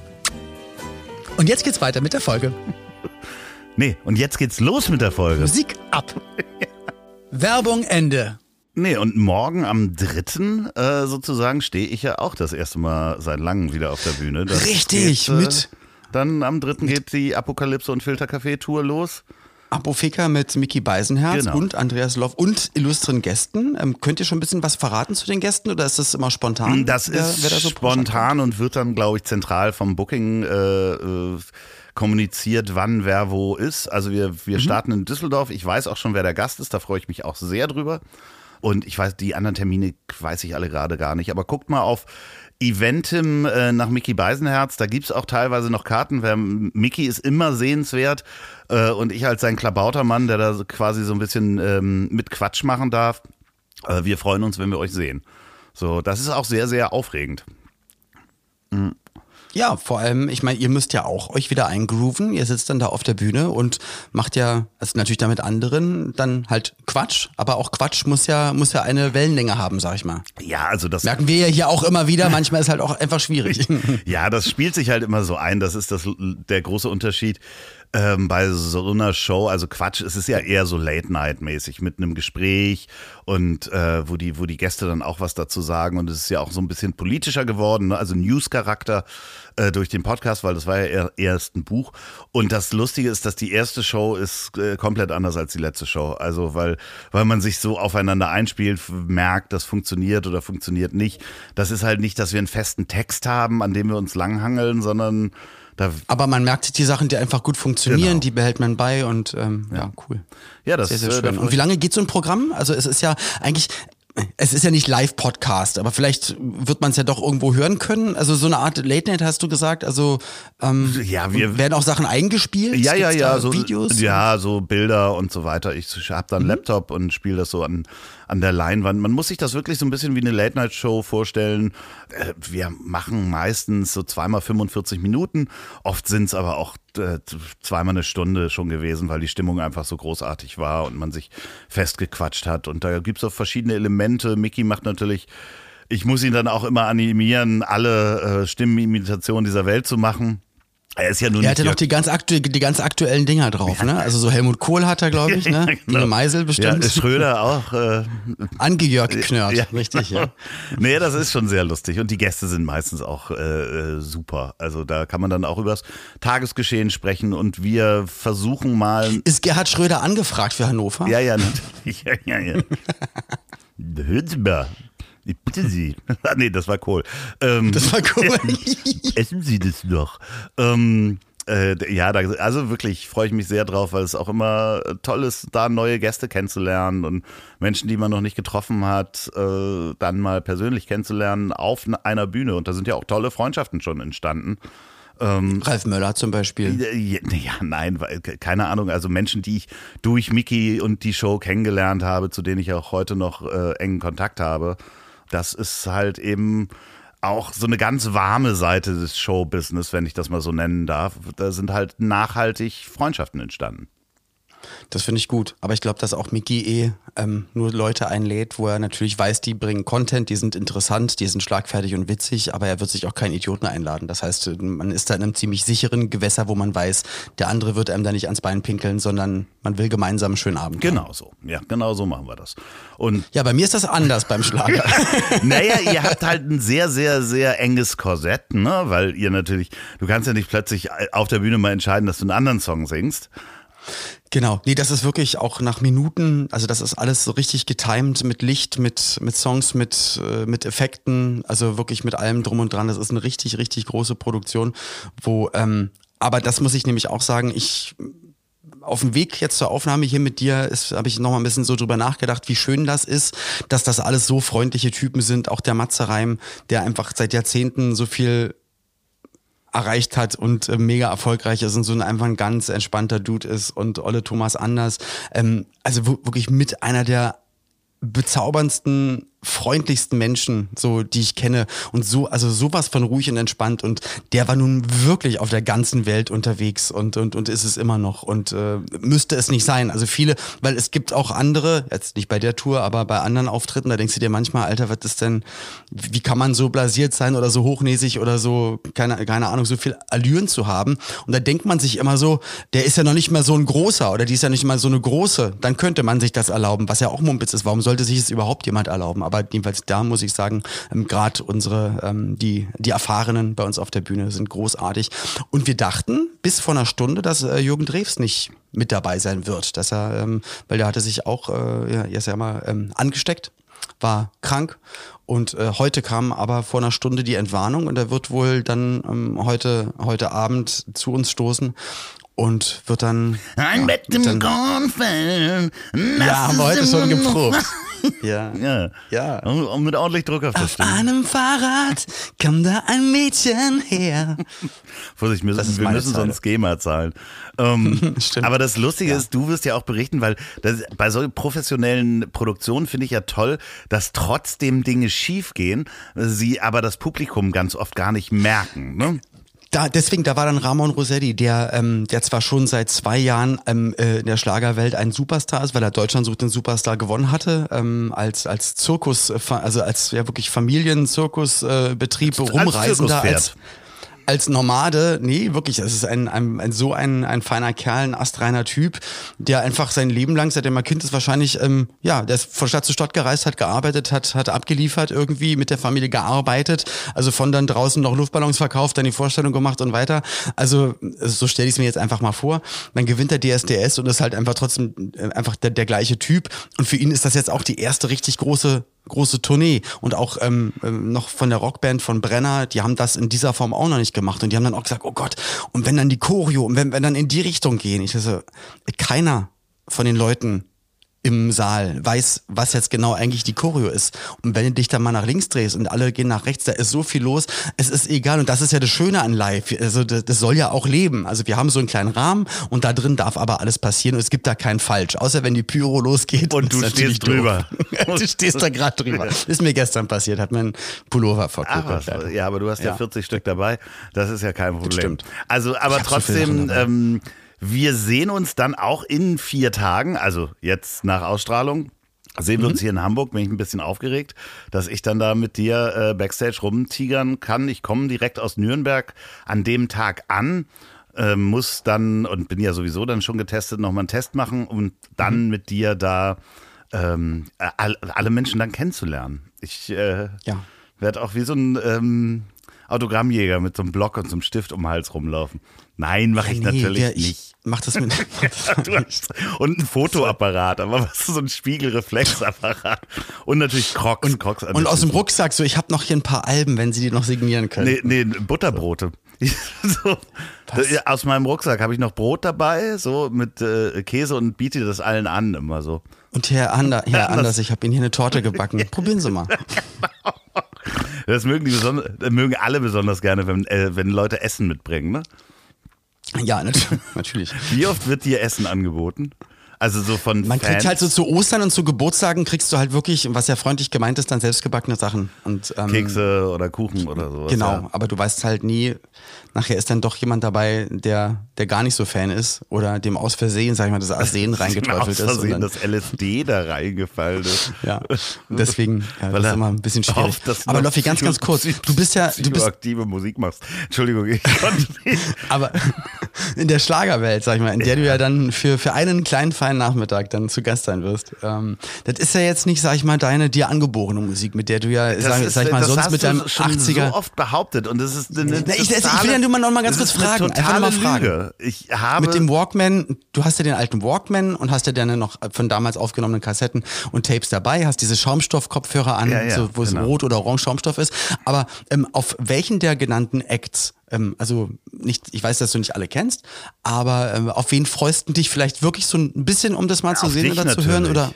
Und jetzt geht's weiter mit der Folge. Nee, und jetzt geht's los mit der Folge. Musik ab. Werbung Ende. Nee, und morgen am 3. Äh, sozusagen stehe ich ja auch das erste Mal seit langem wieder auf der Bühne. Das Richtig, geht, äh, mit Dann am 3. geht die Apokalypse und Filtercafé-Tour los. Apofeka mit Mickey Beisenherz Genau. und Andreas Loff und illustren Gästen. Ähm, könnt ihr schon ein bisschen was verraten zu den Gästen oder ist das immer spontan? Das wer- ist wer da so spontan und wird dann, glaube ich, zentral vom Booking äh, äh, kommuniziert, wann wer wo ist. Also wir, Mhm. wir starten in Düsseldorf. Ich weiß auch schon, wer der Gast ist. Da freue ich mich auch sehr drüber. Und ich weiß, die anderen Termine weiß ich alle gerade gar nicht. Aber guckt mal auf Eventim äh, nach Mickey Beisenherz. Da gibt's auch teilweise noch Karten. Wer, Mickey ist immer sehenswert. Äh, und ich als sein Klabautermann, der da quasi so ein bisschen ähm, mit Quatsch machen darf. Äh, wir freuen uns, wenn wir euch sehen. So, das ist auch sehr, sehr aufregend. Ja, vor allem, ich meine, ihr müsst ja auch euch wieder eingrooven. Ihr sitzt dann da auf der Bühne und macht ja, also natürlich da mit anderen, dann halt Quatsch. Aber auch Quatsch muss ja, muss ja eine Wellenlänge haben, sag ich mal. Ja, also das. Merken wir ja hier auch immer wieder. Manchmal ist halt auch einfach schwierig. Ja, das spielt sich halt immer so ein. Das ist das, der große Unterschied ähm, bei so einer Show. Also Quatsch, es ist ja eher so Late-Night-mäßig mit einem Gespräch und äh, wo, die, wo die Gäste dann auch was dazu sagen. Und es ist ja auch so ein bisschen politischer geworden, ne? also News-Charakter äh, durch den Podcast, weil das war ja eher, erst ein Buch. Und das Lustige ist, dass die erste Show ist äh, komplett anders als die letzte Show. Also weil, weil man sich so aufeinander einspielt, merkt, das funktioniert oder funktioniert nicht. Das ist halt nicht, dass wir einen festen Text haben, an dem wir uns langhangeln, sondern da, Aber man merkt die Sachen, die einfach gut funktionieren, Genau. die behält man bei und ähm, ja. cool. ja, das Sehr, sehr äh, schön. Und wie lange geht so ein Programm? Also es ist ja eigentlich, es ist ja nicht Live-Podcast, aber vielleicht wird man es ja doch irgendwo hören können. Also so eine Art Late Night hast du gesagt. Also ähm, ja, wir werden auch Sachen eingespielt. Ja, ja, ja, so Videos. Ja, so Bilder und so weiter. Ich habe da einen mhm. Laptop und spiele das so an an der Leinwand. Man muss sich das wirklich so ein bisschen wie eine Late Night Show vorstellen. Äh, wir machen meistens so zweimal 45 Minuten. Oft sind es aber auch äh, zweimal eine Stunde schon gewesen, weil die Stimmung einfach so großartig war und man sich festgequatscht hat. Und da gibt es auch verschiedene Elemente. Mickey macht natürlich ich muss ihn dann auch immer animieren, alle äh, Stimmenimitationen dieser Welt zu machen. Er ist ja nun er hatte noch die ganz, aktu die ganz aktuellen Dinger drauf, ne? Also so Helmut Kohl hat er, glaube ich, ne? genau. Dine Meisel bestimmt. Ja, Schröder auch. Äh, Angejörg Knörrt, ja, richtig, ja. nee, das ist schon sehr lustig. Und die Gäste sind meistens auch äh, äh, super. Also da kann man dann auch übers Tagesgeschehen sprechen und wir versuchen mal. Ist Gerhard Schröder angefragt für Hannover? Ja, ja, natürlich. ja, ja, ja. Mal, ich bitte Sie. ah, nee, das war Kohl. Ähm, das war Kohl. essen Sie das noch? Ähm, äh, ja, da, also wirklich freue ich mich sehr drauf, weil es auch immer toll ist, da neue Gäste kennenzulernen und Menschen, die man noch nicht getroffen hat, äh, dann mal persönlich kennenzulernen auf einer Bühne. Und da sind ja auch tolle Freundschaften schon entstanden. Ähm, Ralf Möller zum Beispiel. Ja, ja, nein, keine Ahnung. Also Menschen, die ich durch Mickey und die Show kennengelernt habe, zu denen ich auch heute noch äh, engen Kontakt habe. Das ist halt eben auch so eine ganz warme Seite des Showbusiness, wenn ich das mal so nennen darf. Da sind halt nachhaltig Freundschaften entstanden. Das finde ich gut. Aber ich glaube, dass auch Mickey eh ähm, nur Leute einlädt, wo er natürlich weiß, die bringen Content, die sind interessant, die sind schlagfertig und witzig, aber er wird sich auch keinen Idioten einladen. Das heißt, man ist da in einem ziemlich sicheren Gewässer, wo man weiß, der andere wird einem da nicht ans Bein pinkeln, sondern man will gemeinsam einen schönen Abend. Genau so. Ja, genau so machen wir das. Und ja, bei mir ist das anders beim Schlager. naja, ihr habt halt ein sehr, sehr, sehr enges Korsett, ne? Weil ihr natürlich, du kannst ja nicht plötzlich auf der Bühne mal entscheiden, dass du einen anderen Song singst. Genau, nee, das ist wirklich auch nach Minuten, also das ist alles so richtig getimed mit Licht, mit, mit Songs, mit, äh, mit Effekten, also wirklich mit allem drum und dran. Das ist eine richtig, richtig große Produktion, wo, ähm, aber das muss ich nämlich auch sagen, ich auf dem Weg jetzt zur Aufnahme hier mit dir habe ich noch mal ein bisschen so drüber nachgedacht, wie schön das ist, dass das alles so freundliche Typen sind. Auch der Matze Reim, der einfach seit Jahrzehnten so viel erreicht hat und äh, mega erfolgreich ist und so ein, einfach ein ganz entspannter Dude ist und Olle Thomas Anders. Ähm, also wirklich mit einer der bezauberndsten freundlichsten Menschen, so die ich kenne und so also sowas von ruhig und entspannt und der war nun wirklich auf der ganzen Welt unterwegs und und und ist es immer noch und äh, müsste es nicht sein. Also viele, weil es gibt auch andere, jetzt nicht bei der Tour, aber bei anderen Auftritten, da denkst du dir manchmal, Alter, was ist denn, wie kann man so blasiert sein oder so hochnäsig oder so keine keine Ahnung, so viel Allüren zu haben und da denkt man sich immer so, der ist ja noch nicht mal so ein großer oder die ist ja nicht mal so eine große, dann könnte man sich das erlauben, was ja auch Mumpitz ist. Warum sollte sich es überhaupt jemand erlauben? Aber aber jedenfalls da muss ich sagen, ähm, gerade unsere, ähm, die, die Erfahrenen bei uns auf der Bühne sind großartig. Und wir dachten bis vor einer Stunde, dass äh, Jürgen Drews nicht mit dabei sein wird, dass er, ähm, weil der hatte sich auch, äh, ja, er ist ja mal ähm, angesteckt, war krank und äh, heute kam aber vor einer Stunde die Entwarnung und er wird wohl dann ähm, heute, heute Abend zu uns stoßen und wird dann. Ein ja, Bett im Kornfeld. Ja, haben wir heute schon geprobt. Ja. ja. ja. Und mit ordentlich Druck auf der Auf Stimme. einem Fahrrad kam da ein Mädchen her. Vorsicht, wir, müssen, wir müssen sonst GEMA zahlen. Ähm, Stimmt. Aber das Lustige ja. ist, du wirst ja auch berichten, weil das, bei solchen professionellen Produktionen finde ich ja toll, dass trotzdem Dinge schiefgehen, sie aber das Publikum ganz oft gar nicht merken. Ne? Da, deswegen, da war dann Ramon Rossetti, der, ähm, der zwar schon seit zwei Jahren ähm, äh, in der Schlagerwelt ein Superstar ist, weil er Deutschland sucht den Superstar gewonnen hatte, ähm, als als Zirkus, äh, also als ja wirklich Familienzirkusbetrieb äh, rumreisender als, als als Nomade, nee, wirklich, es ist ein, ein, ein so ein, ein feiner Kerl, ein astreiner Typ, der einfach sein Leben lang, seitdem er Kind ist, wahrscheinlich, ähm, ja, der ist von Stadt zu Stadt gereist, hat gearbeitet, hat, hat abgeliefert, irgendwie mit der Familie gearbeitet, also von dann draußen noch Luftballons verkauft, dann die Vorstellung gemacht und weiter. Also, so stelle ich es mir jetzt einfach mal vor. Dann gewinnt er DSDS und ist halt einfach trotzdem äh, einfach der, der gleiche Typ. Und für ihn ist das jetzt auch die erste richtig große große Tournee. Und auch ähm, ähm, noch von der Rockband von Brenner, die haben das in dieser Form auch noch nicht gemacht. Und die haben dann auch gesagt, oh Gott, und wenn dann die Choreo und wenn wir dann in die Richtung gehen, ich so, keiner von den Leuten im Saal, weiß, was jetzt genau eigentlich die Choreo ist. Und wenn du dich dann mal nach links drehst und alle gehen nach rechts, da ist so viel los, es ist egal. Und das ist ja das Schöne an Live. Also das, das soll ja auch leben. Also wir haben so einen kleinen Rahmen und da drin darf aber alles passieren und es gibt da kein Falsch. Außer wenn die Pyro losgeht. Und du stehst drüber. du stehst da gerade drüber. Ist mir gestern passiert, hat mein Pullover verkauft. Ah, ja, aber du hast ja. ja 40 Stück dabei. Das ist ja kein Problem. Das stimmt. Also, aber trotzdem, so ähm, wir sehen uns dann auch in vier Tagen, also jetzt nach Ausstrahlung. Sehen wir mhm. uns hier in Hamburg, bin ich ein bisschen aufgeregt, dass ich dann da mit dir äh, Backstage rumtigern kann. Ich komme direkt aus Nürnberg an dem Tag an, äh, muss dann und bin ja sowieso dann schon getestet, nochmal einen Test machen und dann mhm. mit dir da ähm, alle Menschen dann kennenzulernen. Ich äh, ja. werde auch wie so ein ähm, Autogrammjäger mit so einem Block und so einem Stift um den Hals rumlaufen. Nein, mache ich nee, natürlich nicht. Ich mach das mit. und ein Fotoapparat, aber was ist so ein Spiegelreflexapparat? Und natürlich Crocs. Und, Crocs und aus dem Rucksack so, ich habe noch hier ein paar Alben, wenn Sie die noch signieren können. Nee, nee Butterbrote. so, aus meinem Rucksack habe ich noch Brot dabei, so mit äh, Käse und biete das allen an, immer so. Und Herr, Ander, Herr Anders, ich habe Ihnen hier eine Torte gebacken. Probieren Sie mal. Das mögen, die mögen alle besonders gerne, wenn, äh, wenn Leute Essen mitbringen, ne? Ja, natürlich. Wie oft wird dir Essen angeboten? Also so von Man Fans. kriegt halt so zu Ostern und zu Geburtstagen kriegst du halt wirklich, was ja freundlich gemeint ist, dann selbstgebackene Sachen. Und, ähm, Kekse oder Kuchen oder sowas. Genau, ja. aber du weißt halt nie, nachher ist dann doch jemand dabei, der, der gar nicht so Fan ist oder dem aus Versehen, sag ich mal, das Arsen reingeteufelt aus Versehen ist. das LSD da reingefallen ist. Ja, deswegen ja, Weil das ist immer ein bisschen schwierig. Hofft, aber Loffi, ganz, ganz kurz, du bist ja... Du bist aktive Musik machst. Entschuldigung, ich konnte nicht. aber in der Schlagerwelt, sag ich mal, in der ja. du ja dann für, für einen kleinen, feinen Nachmittag dann zu Gast sein wirst. Ähm, das ist ja jetzt nicht, sag ich mal, deine dir angeborene Musik, mit der du ja, sag, ist, sag, ich mal, sonst mit deinem schon 80er. so oft behauptet und das ist eine, Na, ich, totale, ich will ja nur mal noch mal ganz kurz fragen, einfach mal fragen. Ich habe mit dem Walkman, du hast ja den alten Walkman und hast ja dann noch von damals aufgenommenen Kassetten und Tapes dabei, hast diese Schaumstoff-Kopfhörer an, ja, ja, so, wo genau. es rot oder orange Schaumstoff ist. Aber ähm, auf welchen der genannten Acts ähm, also nicht, ich weiß, dass du nicht alle kennst, aber ähm, auf wen freust du dich vielleicht wirklich so ein bisschen, um das mal ja, zu sehen oder natürlich. zu hören? Oder?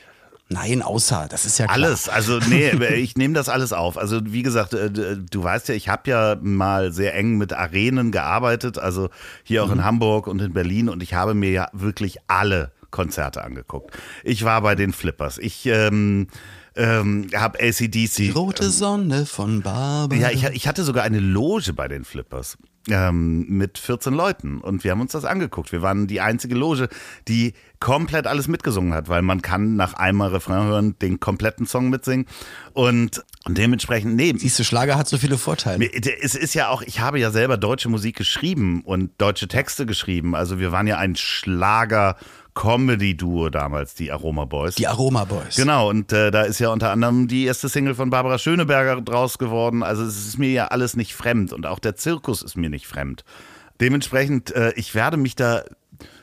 Nein, außer, das ist ja klar. Alles, also nee, ich nehme das alles auf. Also wie gesagt, äh, du weißt ja, ich habe ja mal sehr eng mit Arenen gearbeitet, also hier auch mhm. in Hamburg und in Berlin und ich habe mir ja wirklich alle Konzerte angeguckt. Ich war bei den Flippers. Ich ähm, ähm, habe ACDC. Die rote Sonne von Barbara. Ja, ich, ich hatte sogar eine Loge bei den Flippers ähm, mit 14 Leuten und wir haben uns das angeguckt. Wir waren die einzige Loge, die komplett alles mitgesungen hat, weil man kann nach einmal Refrain hören den kompletten Song mitsingen und, und dementsprechend nee. Siehst du, Schlager hat so viele Vorteile. Es ist ja auch, ich habe ja selber deutsche Musik geschrieben und deutsche Texte geschrieben. Also wir waren ja ein Schlager Comedy-Duo damals, die Aroma Boys. Die Aroma Boys. Genau, und äh, da ist ja unter anderem die erste Single von Barbara Schöneberger draus geworden. Also es ist mir ja alles nicht fremd und auch der Zirkus ist mir nicht fremd. Dementsprechend, äh, ich werde mich da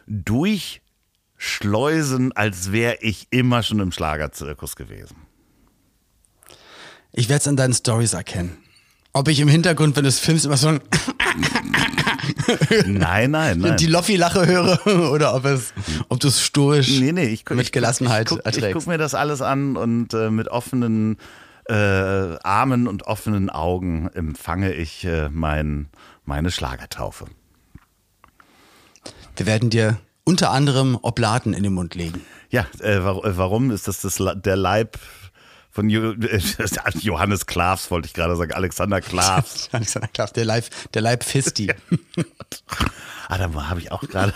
durchschleusen, als wäre ich immer schon im Schlagerzirkus gewesen. Ich werde es an deinen Stories erkennen. Ob ich im Hintergrund, wenn du es filmst, immer so ein nein, nein, nein. Die Loffi-Lache höre oder ob es, ob du es stoisch nee, nee, ich, mit Gelassenheit ich, ich, erträgst. Ich gucke mir das alles an und äh, mit offenen äh, Armen und offenen Augen empfange ich äh, mein, meine Schlagertaufe. Wir werden dir unter anderem Oblaten in den Mund legen. Ja, äh, warum ist das, das der Leib von jo Johannes Klavs, wollte ich gerade sagen, Alexander Klavs. Alexander Klavs, der Leib, der Leib Fisti. ah, da habe ich auch gerade.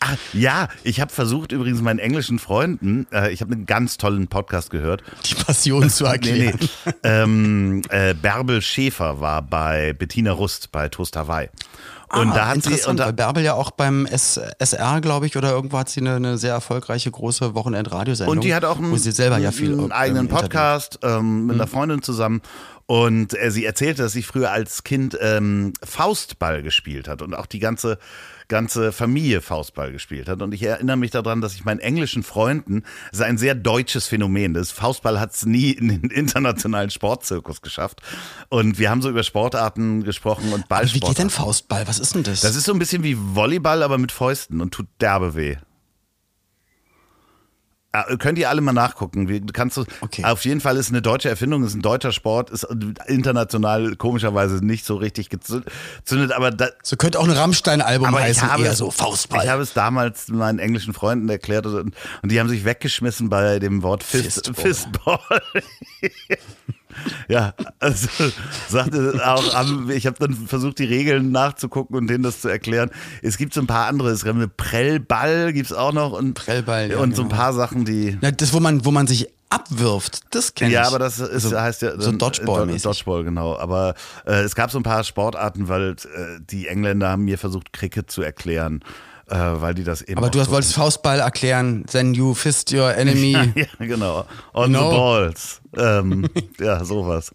Ah, ja, ich habe versucht übrigens meinen englischen Freunden, äh, ich habe einen ganz tollen Podcast gehört. Die Passion zu erklären. nee, nee. Ähm, äh, Bärbel Schäfer war bei Bettina Rust bei Toast Hawaii. Und ah, da hat sie und da, Bärbel ja auch beim SR, glaube ich, oder irgendwo hat sie eine, eine sehr erfolgreiche große Wochenendradiosendung. Und die hat auch einen, sie selber ja viel einen eigenen Podcast ähm, mit einer mhm. Freundin zusammen. Und äh, sie erzählte, dass sie früher als Kind ähm, Faustball gespielt hat und auch die ganze ganze Familie Faustball gespielt hat. Und ich erinnere mich daran, dass ich meinen englischen Freunden, das ist ein sehr deutsches Phänomen, das Faustball hat es nie in den internationalen Sportzirkus geschafft. Und wir haben so über Sportarten gesprochen und Ballsport. Wie geht denn Faustball? Was ist denn das? Das ist so ein bisschen wie Volleyball, aber mit Fäusten und tut derbe weh. Äh, Könnt ihr alle mal nachgucken. Wie, kannst du, Okay. Auf jeden Fall ist eine deutsche Erfindung, ist ein deutscher Sport, ist international komischerweise nicht so richtig gezündet, aber da, So könnte auch ein Rammstein-Album heißen, habe, eher so Faustball. Ich habe es damals meinen englischen Freunden erklärt und, und die haben sich weggeschmissen bei dem Wort Fist, Fistball. Fistball. ja, also sagte auch, ich habe dann versucht, die Regeln nachzugucken und denen das zu erklären. Es gibt so ein paar andere, es gibt eine Prellball, gibt es auch noch und, Prellball, ja, und so ein genau. paar Sachen, die. Na, das, wo man, wo man sich abwirft, das kenne ich. Ja, aber das ist, so, heißt ja so dann- Dodgeball-mäßig. Dodgeball, genau. Aber äh, es gab so ein paar Sportarten, weil äh, die Engländer haben mir versucht, Cricket zu erklären, äh, weil die das eben. Aber du hast, so- wolltest Faustball erklären, then you fist your enemy. ja, genau. On Genau. the balls. Ähm, ja, sowas.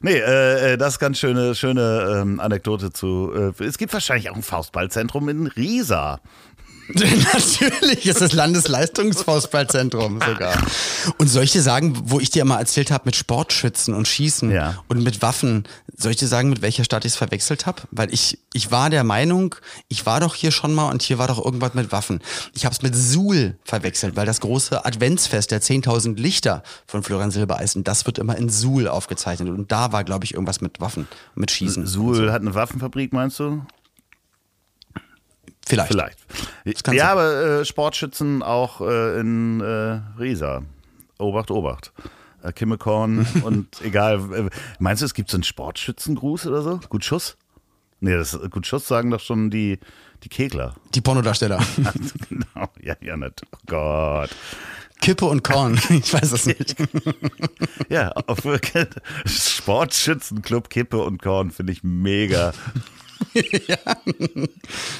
Nee, äh, äh, das ist ganz schöne, schöne ähm, Anekdote zu. Äh, es gibt wahrscheinlich auch ein Faustballzentrum in Riesa. Natürlich ist das Landesleistungsfaustballzentrum sogar. Und solche sagen, wo ich dir immer erzählt habe mit Sportschützen und Schießen Ja. und mit Waffen, soll ich dir sagen, mit welcher Stadt ich es verwechselt habe? Weil ich, ich war der Meinung, ich war doch hier schon mal und hier war doch irgendwas mit Waffen. Ich habe es mit Suhl verwechselt, weil das große Adventsfest der 10.000 Lichter von Florian Silbereisen, das wird immer in Suhl aufgezeichnet. Und da war, glaube ich, irgendwas mit Waffen, mit Schießen. Suhl hat eine Waffenfabrik, meinst du? Vielleicht. Vielleicht. Ja, sein. aber äh, Sportschützen auch äh, in äh, Riesa. Obacht, Obacht. Äh, Kimmekorn und egal. Meinst du, es gibt so einen Sportschützengruß oder so? Gut Schuss? Nee, das gut Schuss sagen doch schon die, die Kegler. Die Pornodarsteller. genau. Ja, ja, nicht. Oh Gott. Kippe und Korn. Ich weiß es nicht. Ja, auf Sportschützenclub Kippe und Korn finde ich mega.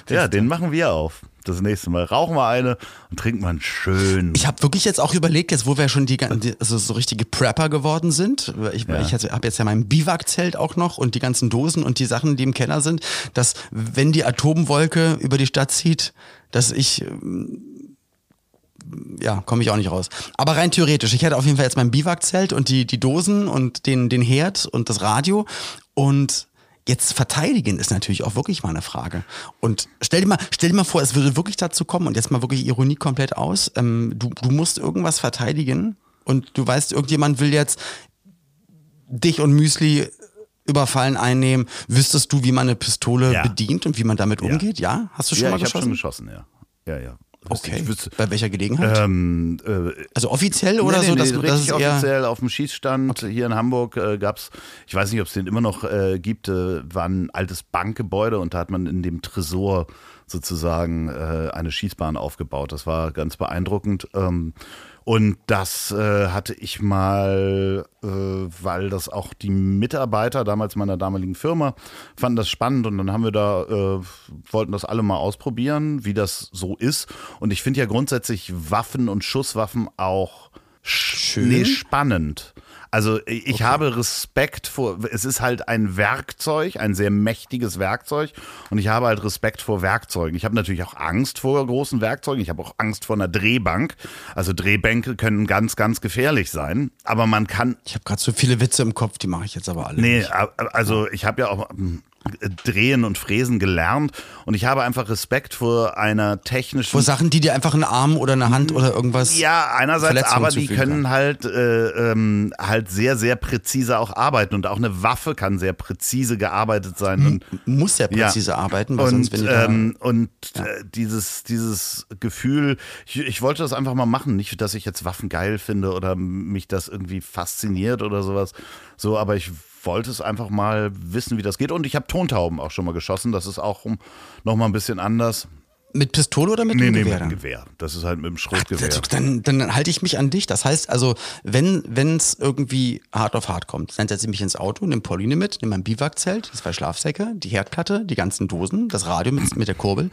ja. den machen wir auf. Das nächste Mal rauchen wir eine und trinken wir einen schönen. Ich habe wirklich jetzt auch überlegt, jetzt wo wir schon die, also so richtige Prepper geworden sind, ich, Ja. ich habe jetzt ja mein Biwakzelt auch noch und die ganzen Dosen und die Sachen, die im Keller sind, dass wenn die Atomwolke über die Stadt zieht, dass ich ähm, ja, komme ich auch nicht raus. Aber rein theoretisch, ich hätte auf jeden Fall jetzt mein Biwakzelt und die, die Dosen und den, den Herd und das Radio und Jetzt verteidigen ist natürlich auch wirklich mal eine Frage. Und stell dir mal, stell dir mal vor, es würde wirklich dazu kommen und jetzt mal wirklich Ironie komplett aus. Ähm, du, du musst irgendwas verteidigen und du weißt, irgendjemand will jetzt dich und Müsli überfallen, einnehmen. Wüsstest du, wie man eine Pistole Ja. bedient und wie man damit umgeht? Ja? Hast du schon ja, mal ich habe geschossen? schon geschossen, ja. Ja, ja. Okay. Wüsste, Bei welcher Gelegenheit? ähm, äh, also offiziell oder nee, so? nee, dass richtig es eher offiziell auf dem Schießstand hier in Hamburg äh, gab's, ich weiß nicht, ob es den immer noch äh, gibt, äh, war ein altes Bankgebäude und da hat man in dem Tresor sozusagen äh, eine Schießbahn aufgebaut. Das war ganz beeindruckend. Ähm, und das äh, hatte ich mal, äh, weil das auch die Mitarbeiter damals meiner damaligen Firma fanden das spannend und dann haben wir da, äh, wollten das alle mal ausprobieren, wie das so ist. Und ich finde ja grundsätzlich Waffen und Schusswaffen auch Schön. Nee, spannend. Also ich habe Respekt vor, es ist halt ein Werkzeug, ein sehr mächtiges Werkzeug und ich habe halt Respekt vor Werkzeugen. Ich habe natürlich auch Angst vor großen Werkzeugen, ich habe auch Angst vor einer Drehbank. Also Drehbänke können ganz, ganz gefährlich sein, aber man kann, Ich habe gerade so viele Witze im Kopf, die mache ich jetzt aber alle. nee, nicht. also ich habe ja auch ähm, Drehen und Fräsen gelernt und ich habe einfach Respekt vor einer technischen Vor Sachen, die dir einfach einen Arm oder eine Hand oder irgendwas. Ja, einerseits, aber die können kann. halt, äh, ähm, halt sehr, sehr präzise auch arbeiten und auch eine Waffe kann sehr präzise gearbeitet sein. Und, Muss ja Ja. präzise arbeiten, weil sonst, und, wenn die da, ähm, und äh, dieses, dieses Gefühl, ich, ich wollte das einfach mal machen. Nicht, dass ich jetzt Waffen geil finde oder mich das irgendwie fasziniert oder sowas. So, aber ich wollte es einfach mal wissen, wie das geht. Und ich habe Tontauben auch schon mal geschossen. Das ist auch um, noch mal ein bisschen anders. Mit Pistole oder mit Nee, dem nee, Gewehr? mit dem dann? Gewehr. Das ist halt mit dem Schrotgewehr. Dann, dann halte ich mich an dich. Das heißt also, wenn es irgendwie hart auf hart kommt, dann setze ich mich ins Auto, nehme Pauline mit, nehme mein Biwakzelt, die zwei Schlafsäcke, die Herdplatte, die ganzen Dosen, das Radio mit, mit der Kurbel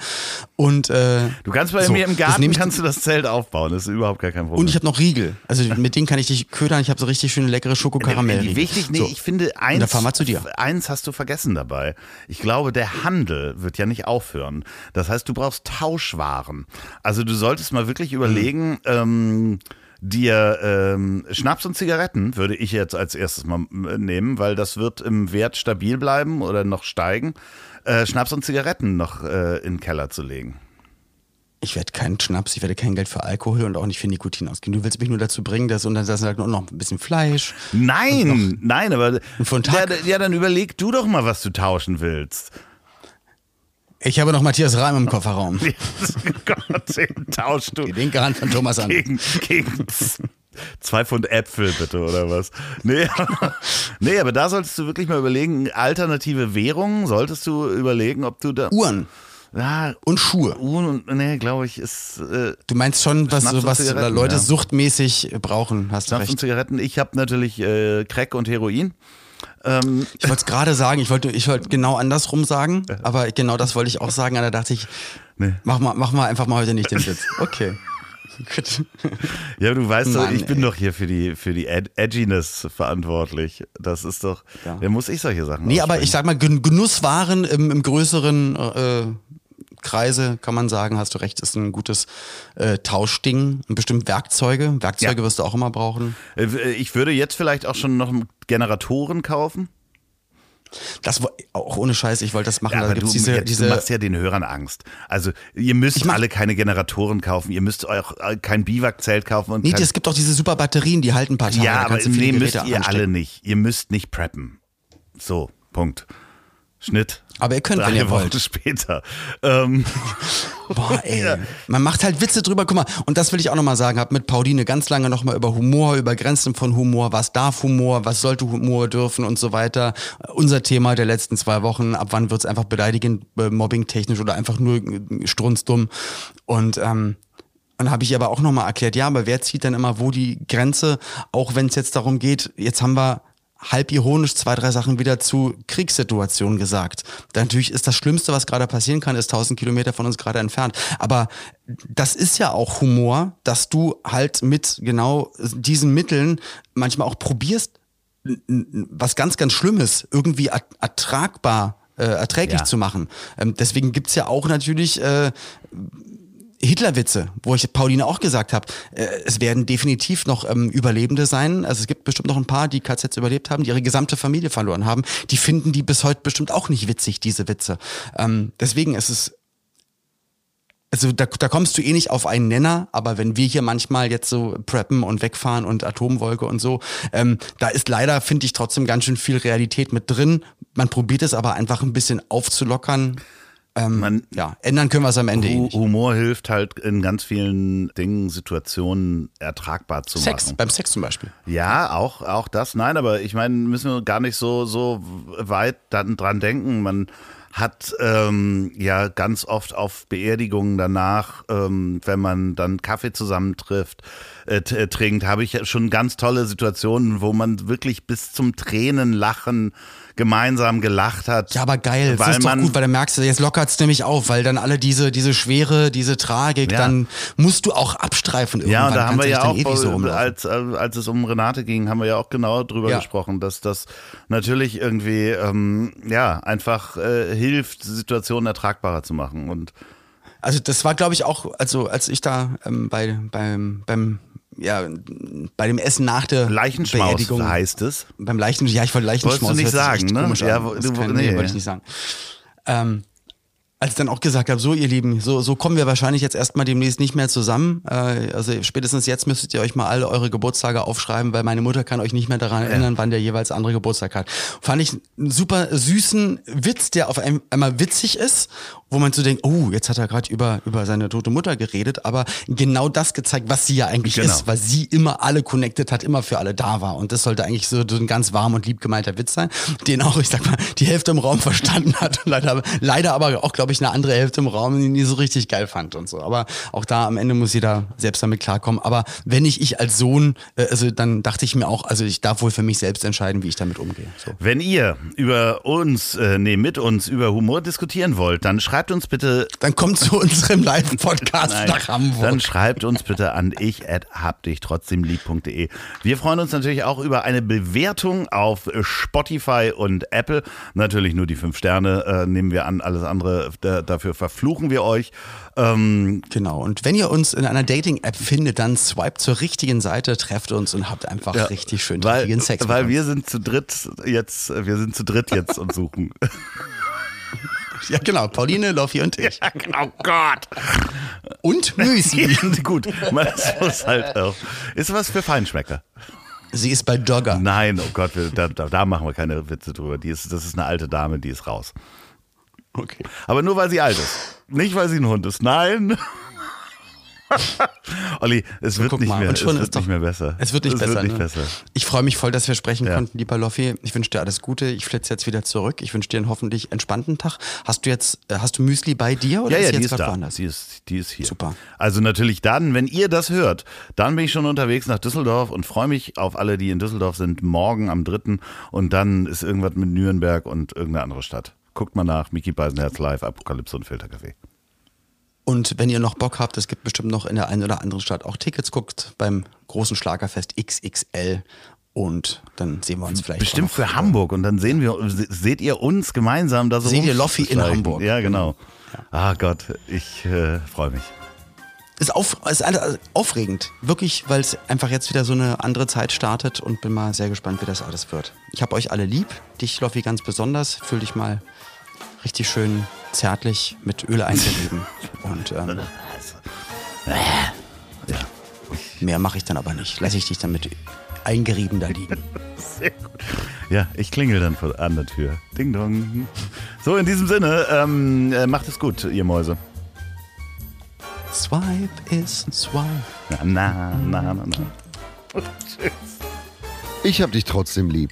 und äh, Du kannst bei so, mir im Garten kannst du das Zelt aufbauen, das ist überhaupt gar kein Problem. und ich habe noch Riegel. Also mit denen kann ich dich ködern. Ich habe so richtig schöne leckere Schokokaramell. Wichtig, nee, ich finde, eins, dann fahren wir zu dir. eins hast du vergessen dabei. Ich glaube, der Handel wird ja nicht aufhören. Das heißt, du brauchst Tauschwaren. Also du solltest mal wirklich überlegen, ähm, dir ähm, Schnaps und Zigaretten würde ich jetzt als erstes mal äh, nehmen, weil das wird im Wert stabil bleiben oder noch steigen. Äh, Schnaps und Zigaretten noch äh, in den Keller zu legen. Ich werde keinen Schnaps, ich werde kein Geld für Alkohol und auch nicht für Nikotin ausgeben. Du willst mich nur dazu bringen, dass und dann sagst du noch ein bisschen Fleisch. Nein, nein, aber Tag? Ja, ja, dann überleg du doch mal, was du tauschen willst. Ich habe noch Matthias Reim im Kofferraum. Gott, den tauschst du. Die linke Hand von Thomas an. Gegen, gegen zwei Pfund Äpfel bitte oder was? Nee, nee, aber da solltest du wirklich mal überlegen, alternative Währungen, solltest du überlegen, ob du da... Uhren Ja, und Schuhe. Uhren und, nee, glaube ich, ist... Äh, Du meinst schon, was, und was Leute ja. suchtmäßig brauchen, hast du und recht. Zigaretten. Ich habe natürlich äh, Crack und Heroin. Ähm, Ich wollte es gerade sagen, ich wollte ich wollte genau andersrum sagen, aber genau das wollte ich auch sagen, aber da dachte ich, Nee. mach, mal, mach mal einfach mal heute nicht den Witz. Okay. Ja, du weißt doch, Mann, ich bin ey. doch hier für die, für die Ed Edginess verantwortlich. Das ist doch, Ja. da muss ich solche Sachen Nee, aber ich sag mal, Gen- Genusswaren im, im größeren äh, Kreise, kann man sagen, hast du recht, ist ein gutes äh, Tauschding. Und bestimmt Werkzeuge. Werkzeuge Ja. wirst du auch immer brauchen. Äh, Ich würde jetzt vielleicht auch schon noch Generatoren kaufen. Das auch ohne Scheiß, ich wollte das machen. Ja, da aber gibt's du, diese, jetzt, du diese machst ja den Hörern Angst. Also ihr müsst mach- alle keine Generatoren kaufen, ihr müsst auch äh, kein Biwakzelt kaufen und Nee, es gibt auch diese super Batterien, die halten ein paar Tage. ja, da aber nee, müsst Geräte ihr anstecken. alle nicht. Ihr müsst nicht preppen. So, Punkt. Schnitt. Aber ihr könnt, Drei wenn ihr Wochen wollt. später. Ähm, Boah, ey. Man macht halt Witze drüber. Guck mal, und das will ich auch nochmal sagen. Hab mit Pauline ganz lange nochmal über Humor, über Grenzen von Humor, was darf Humor, was sollte Humor dürfen und so weiter. Unser Thema der letzten zwei Wochen, ab wann wird's einfach beleidigend, äh, mobbingtechnisch oder einfach nur äh, strunzdumm. Und ähm, dann habe ich aber auch nochmal erklärt, ja, aber wer zieht dann immer wo die Grenze, auch wenn es jetzt darum geht, jetzt haben wir halb ironisch zwei, drei Sachen wieder zu Kriegssituationen gesagt. Da natürlich ist das Schlimmste, was gerade passieren kann, ist 1000 Kilometer von uns gerade entfernt. Aber das ist ja auch Humor, dass du halt mit genau diesen Mitteln manchmal auch probierst, was ganz, ganz Schlimmes irgendwie ert- ertragbar, äh, erträglich Ja. zu machen. Ähm, deswegen gibt's ja auch natürlich äh, Hitlerwitze, wo ich Pauline auch gesagt habe, äh, es werden definitiv noch ähm, Überlebende sein. Also es gibt bestimmt noch ein paar, die KZs überlebt haben, die ihre gesamte Familie verloren haben. Die finden die bis heute bestimmt auch nicht witzig, diese Witze. Ähm, deswegen ist es also da, da kommst du eh nicht auf einen Nenner, aber wenn wir hier manchmal jetzt so preppen und wegfahren und Atomwolke und so, ähm, da ist leider, finde ich, trotzdem ganz schön viel Realität mit drin. Man probiert es aber einfach ein bisschen aufzulockern. Ähm, Man- ja, ändern können wir es am Ende eh Hu- nicht. Humor hilft halt in ganz vielen Dingen, Situationen ertragbar zu Sex, machen. beim Sex zum Beispiel. Ja, auch, auch das. Nein, aber ich meine, müssen wir gar nicht so, so weit dann dran denken. Man hat ähm, ja ganz oft auf Beerdigungen danach, ähm, wenn man dann Kaffee zusammentrifft, äh, äh, trinkt, habe ich schon ganz tolle Situationen, wo man wirklich bis zum Tränen lachen gemeinsam gelacht hat. Ja, aber geil, das Weil ist doch man- gut, weil dann merkst du, jetzt lockert's nämlich auf, weil dann alle diese, diese Schwere, diese Tragik, Ja. dann musst du auch abstreifen irgendwann. Ja, und da haben wir ja auch, so als, äh, als es um Renate ging, haben wir ja auch genau drüber Ja. gesprochen, dass das natürlich irgendwie, ähm, ja, einfach äh, hilft, Situationen ertragbarer zu machen. Und Also das war, glaube ich, auch, also als ich da ähm, bei, beim, beim, ja, bei dem Essen nach der Leichenschmaus Beerdigung, heißt es. beim Leichen, ja, ich wollte Leichenschmaus. Wolltest du nicht sagen, ne? Ja, wo- Das du- kann, nee. wollte ich nicht sagen. Ähm, als ich dann auch gesagt habe, so ihr Lieben, so, so kommen wir wahrscheinlich jetzt erstmal demnächst nicht mehr zusammen. Äh, also spätestens jetzt müsstet ihr euch mal alle eure Geburtstage aufschreiben, weil meine Mutter kann euch nicht mehr daran erinnern, wann der jeweils andere Geburtstag hat. Fand ich einen super süßen Witz, der auf ein, einmal witzig ist, wo man so denkt, oh, jetzt hat er gerade über, über seine tote Mutter geredet, aber genau das gezeigt, was sie ja eigentlich Genau. ist, weil sie immer alle connected hat, immer für alle da war. Und das sollte eigentlich so ein ganz warm und lieb gemeinter Witz sein, den auch, ich sag mal, die Hälfte im Raum verstanden hat. Und leider, leider aber auch, glaube ich, eine andere Hälfte im Raum, die nie so richtig geil fand und so. Aber auch da am Ende muss jeder selbst damit klarkommen. Aber wenn nicht ich als Sohn, äh, also dann dachte ich mir auch, also ich darf wohl für mich selbst entscheiden, wie ich damit umgehe. So. Wenn ihr über uns, äh, nee, mit uns über Humor diskutieren wollt, dann schreibt uns bitte Dann kommt zu unserem Live-Podcast nach Hamburg. Dann schreibt uns bitte an ich dich trotzdem lieb.de. Wir freuen uns natürlich auch über eine Bewertung auf Spotify und Apple. Natürlich nur die fünf Sterne äh, nehmen wir an, alles andere da, dafür verfluchen wir euch. Ähm, Genau. Und wenn ihr uns in einer Dating-App findet, dann swipe zur richtigen Seite, trefft uns und habt einfach ja, richtig schön weil, Sex. weil wir sind zu dritt jetzt, wir sind zu dritt jetzt und suchen. Ja, genau. Pauline, Loffi und ich. Ja, oh Gott. Und Müsli. Gut, man muss halt auch. Ist was für Feinschmecker. Sie ist bei Dogger. Nein, oh Gott, wir, da, da, da machen wir keine Witze drüber. Die ist, das ist eine alte Dame, die ist raus. Okay. Aber nur weil sie alt ist. Nicht weil sie ein Hund ist. Nein. Olli, es wird, nicht mal, mehr, und es schon wird ist doch- nicht mehr besser. Es wird nicht es besser. Wird nicht ne? besser. Ich freue mich voll, dass wir sprechen Ja. konnten, lieber Loffi. Ich wünsche dir alles Gute. Ich flitze jetzt wieder zurück. Ich wünsche dir einen hoffentlich entspannten Tag. Hast du jetzt, äh, hast du Müsli bei dir oder Ja, ist ja, sie die jetzt ist gerade da. woanders? Die ist, die ist hier. Super. Also natürlich dann, wenn ihr das hört, dann bin ich schon unterwegs nach Düsseldorf und freue mich auf alle, die in Düsseldorf sind, morgen am 3. Und dann ist irgendwas mit Nürnberg und irgendeine andere Stadt. Guckt mal nach, Miki Beisenherz live, Apokalypse und Filterkaffee. Und wenn ihr noch Bock habt, es gibt bestimmt noch in der einen oder anderen Stadt auch Tickets, guckt beim großen Schlagerfest XXL und dann sehen wir uns vielleicht. Bestimmt für Hamburg und dann sehen wir, se- seht ihr uns gemeinsam da so Seht ihr Loffi in. Hamburg. Ja, genau. Ah Gott, ich äh, freue mich. Ist, auf, ist alles aufregend, wirklich, weil es einfach jetzt wieder so eine andere Zeit startet und bin mal sehr gespannt, wie das alles wird. Ich habe euch alle lieb, dich, Loffi, ganz besonders. Fühl dich mal richtig schön zärtlich mit Öl eingerieben. und ähm, mehr mache ich dann aber nicht. Lasse ich dich dann mit eingerieben da liegen. Sehr gut. Ja, ich klingel dann vor- an der Tür. Ding dong. So, in diesem Sinne, ähm, äh, macht es gut, ihr Mäuse. Swipe is Swipe. Na, na, na, na, na. Ich hab dich trotzdem lieb.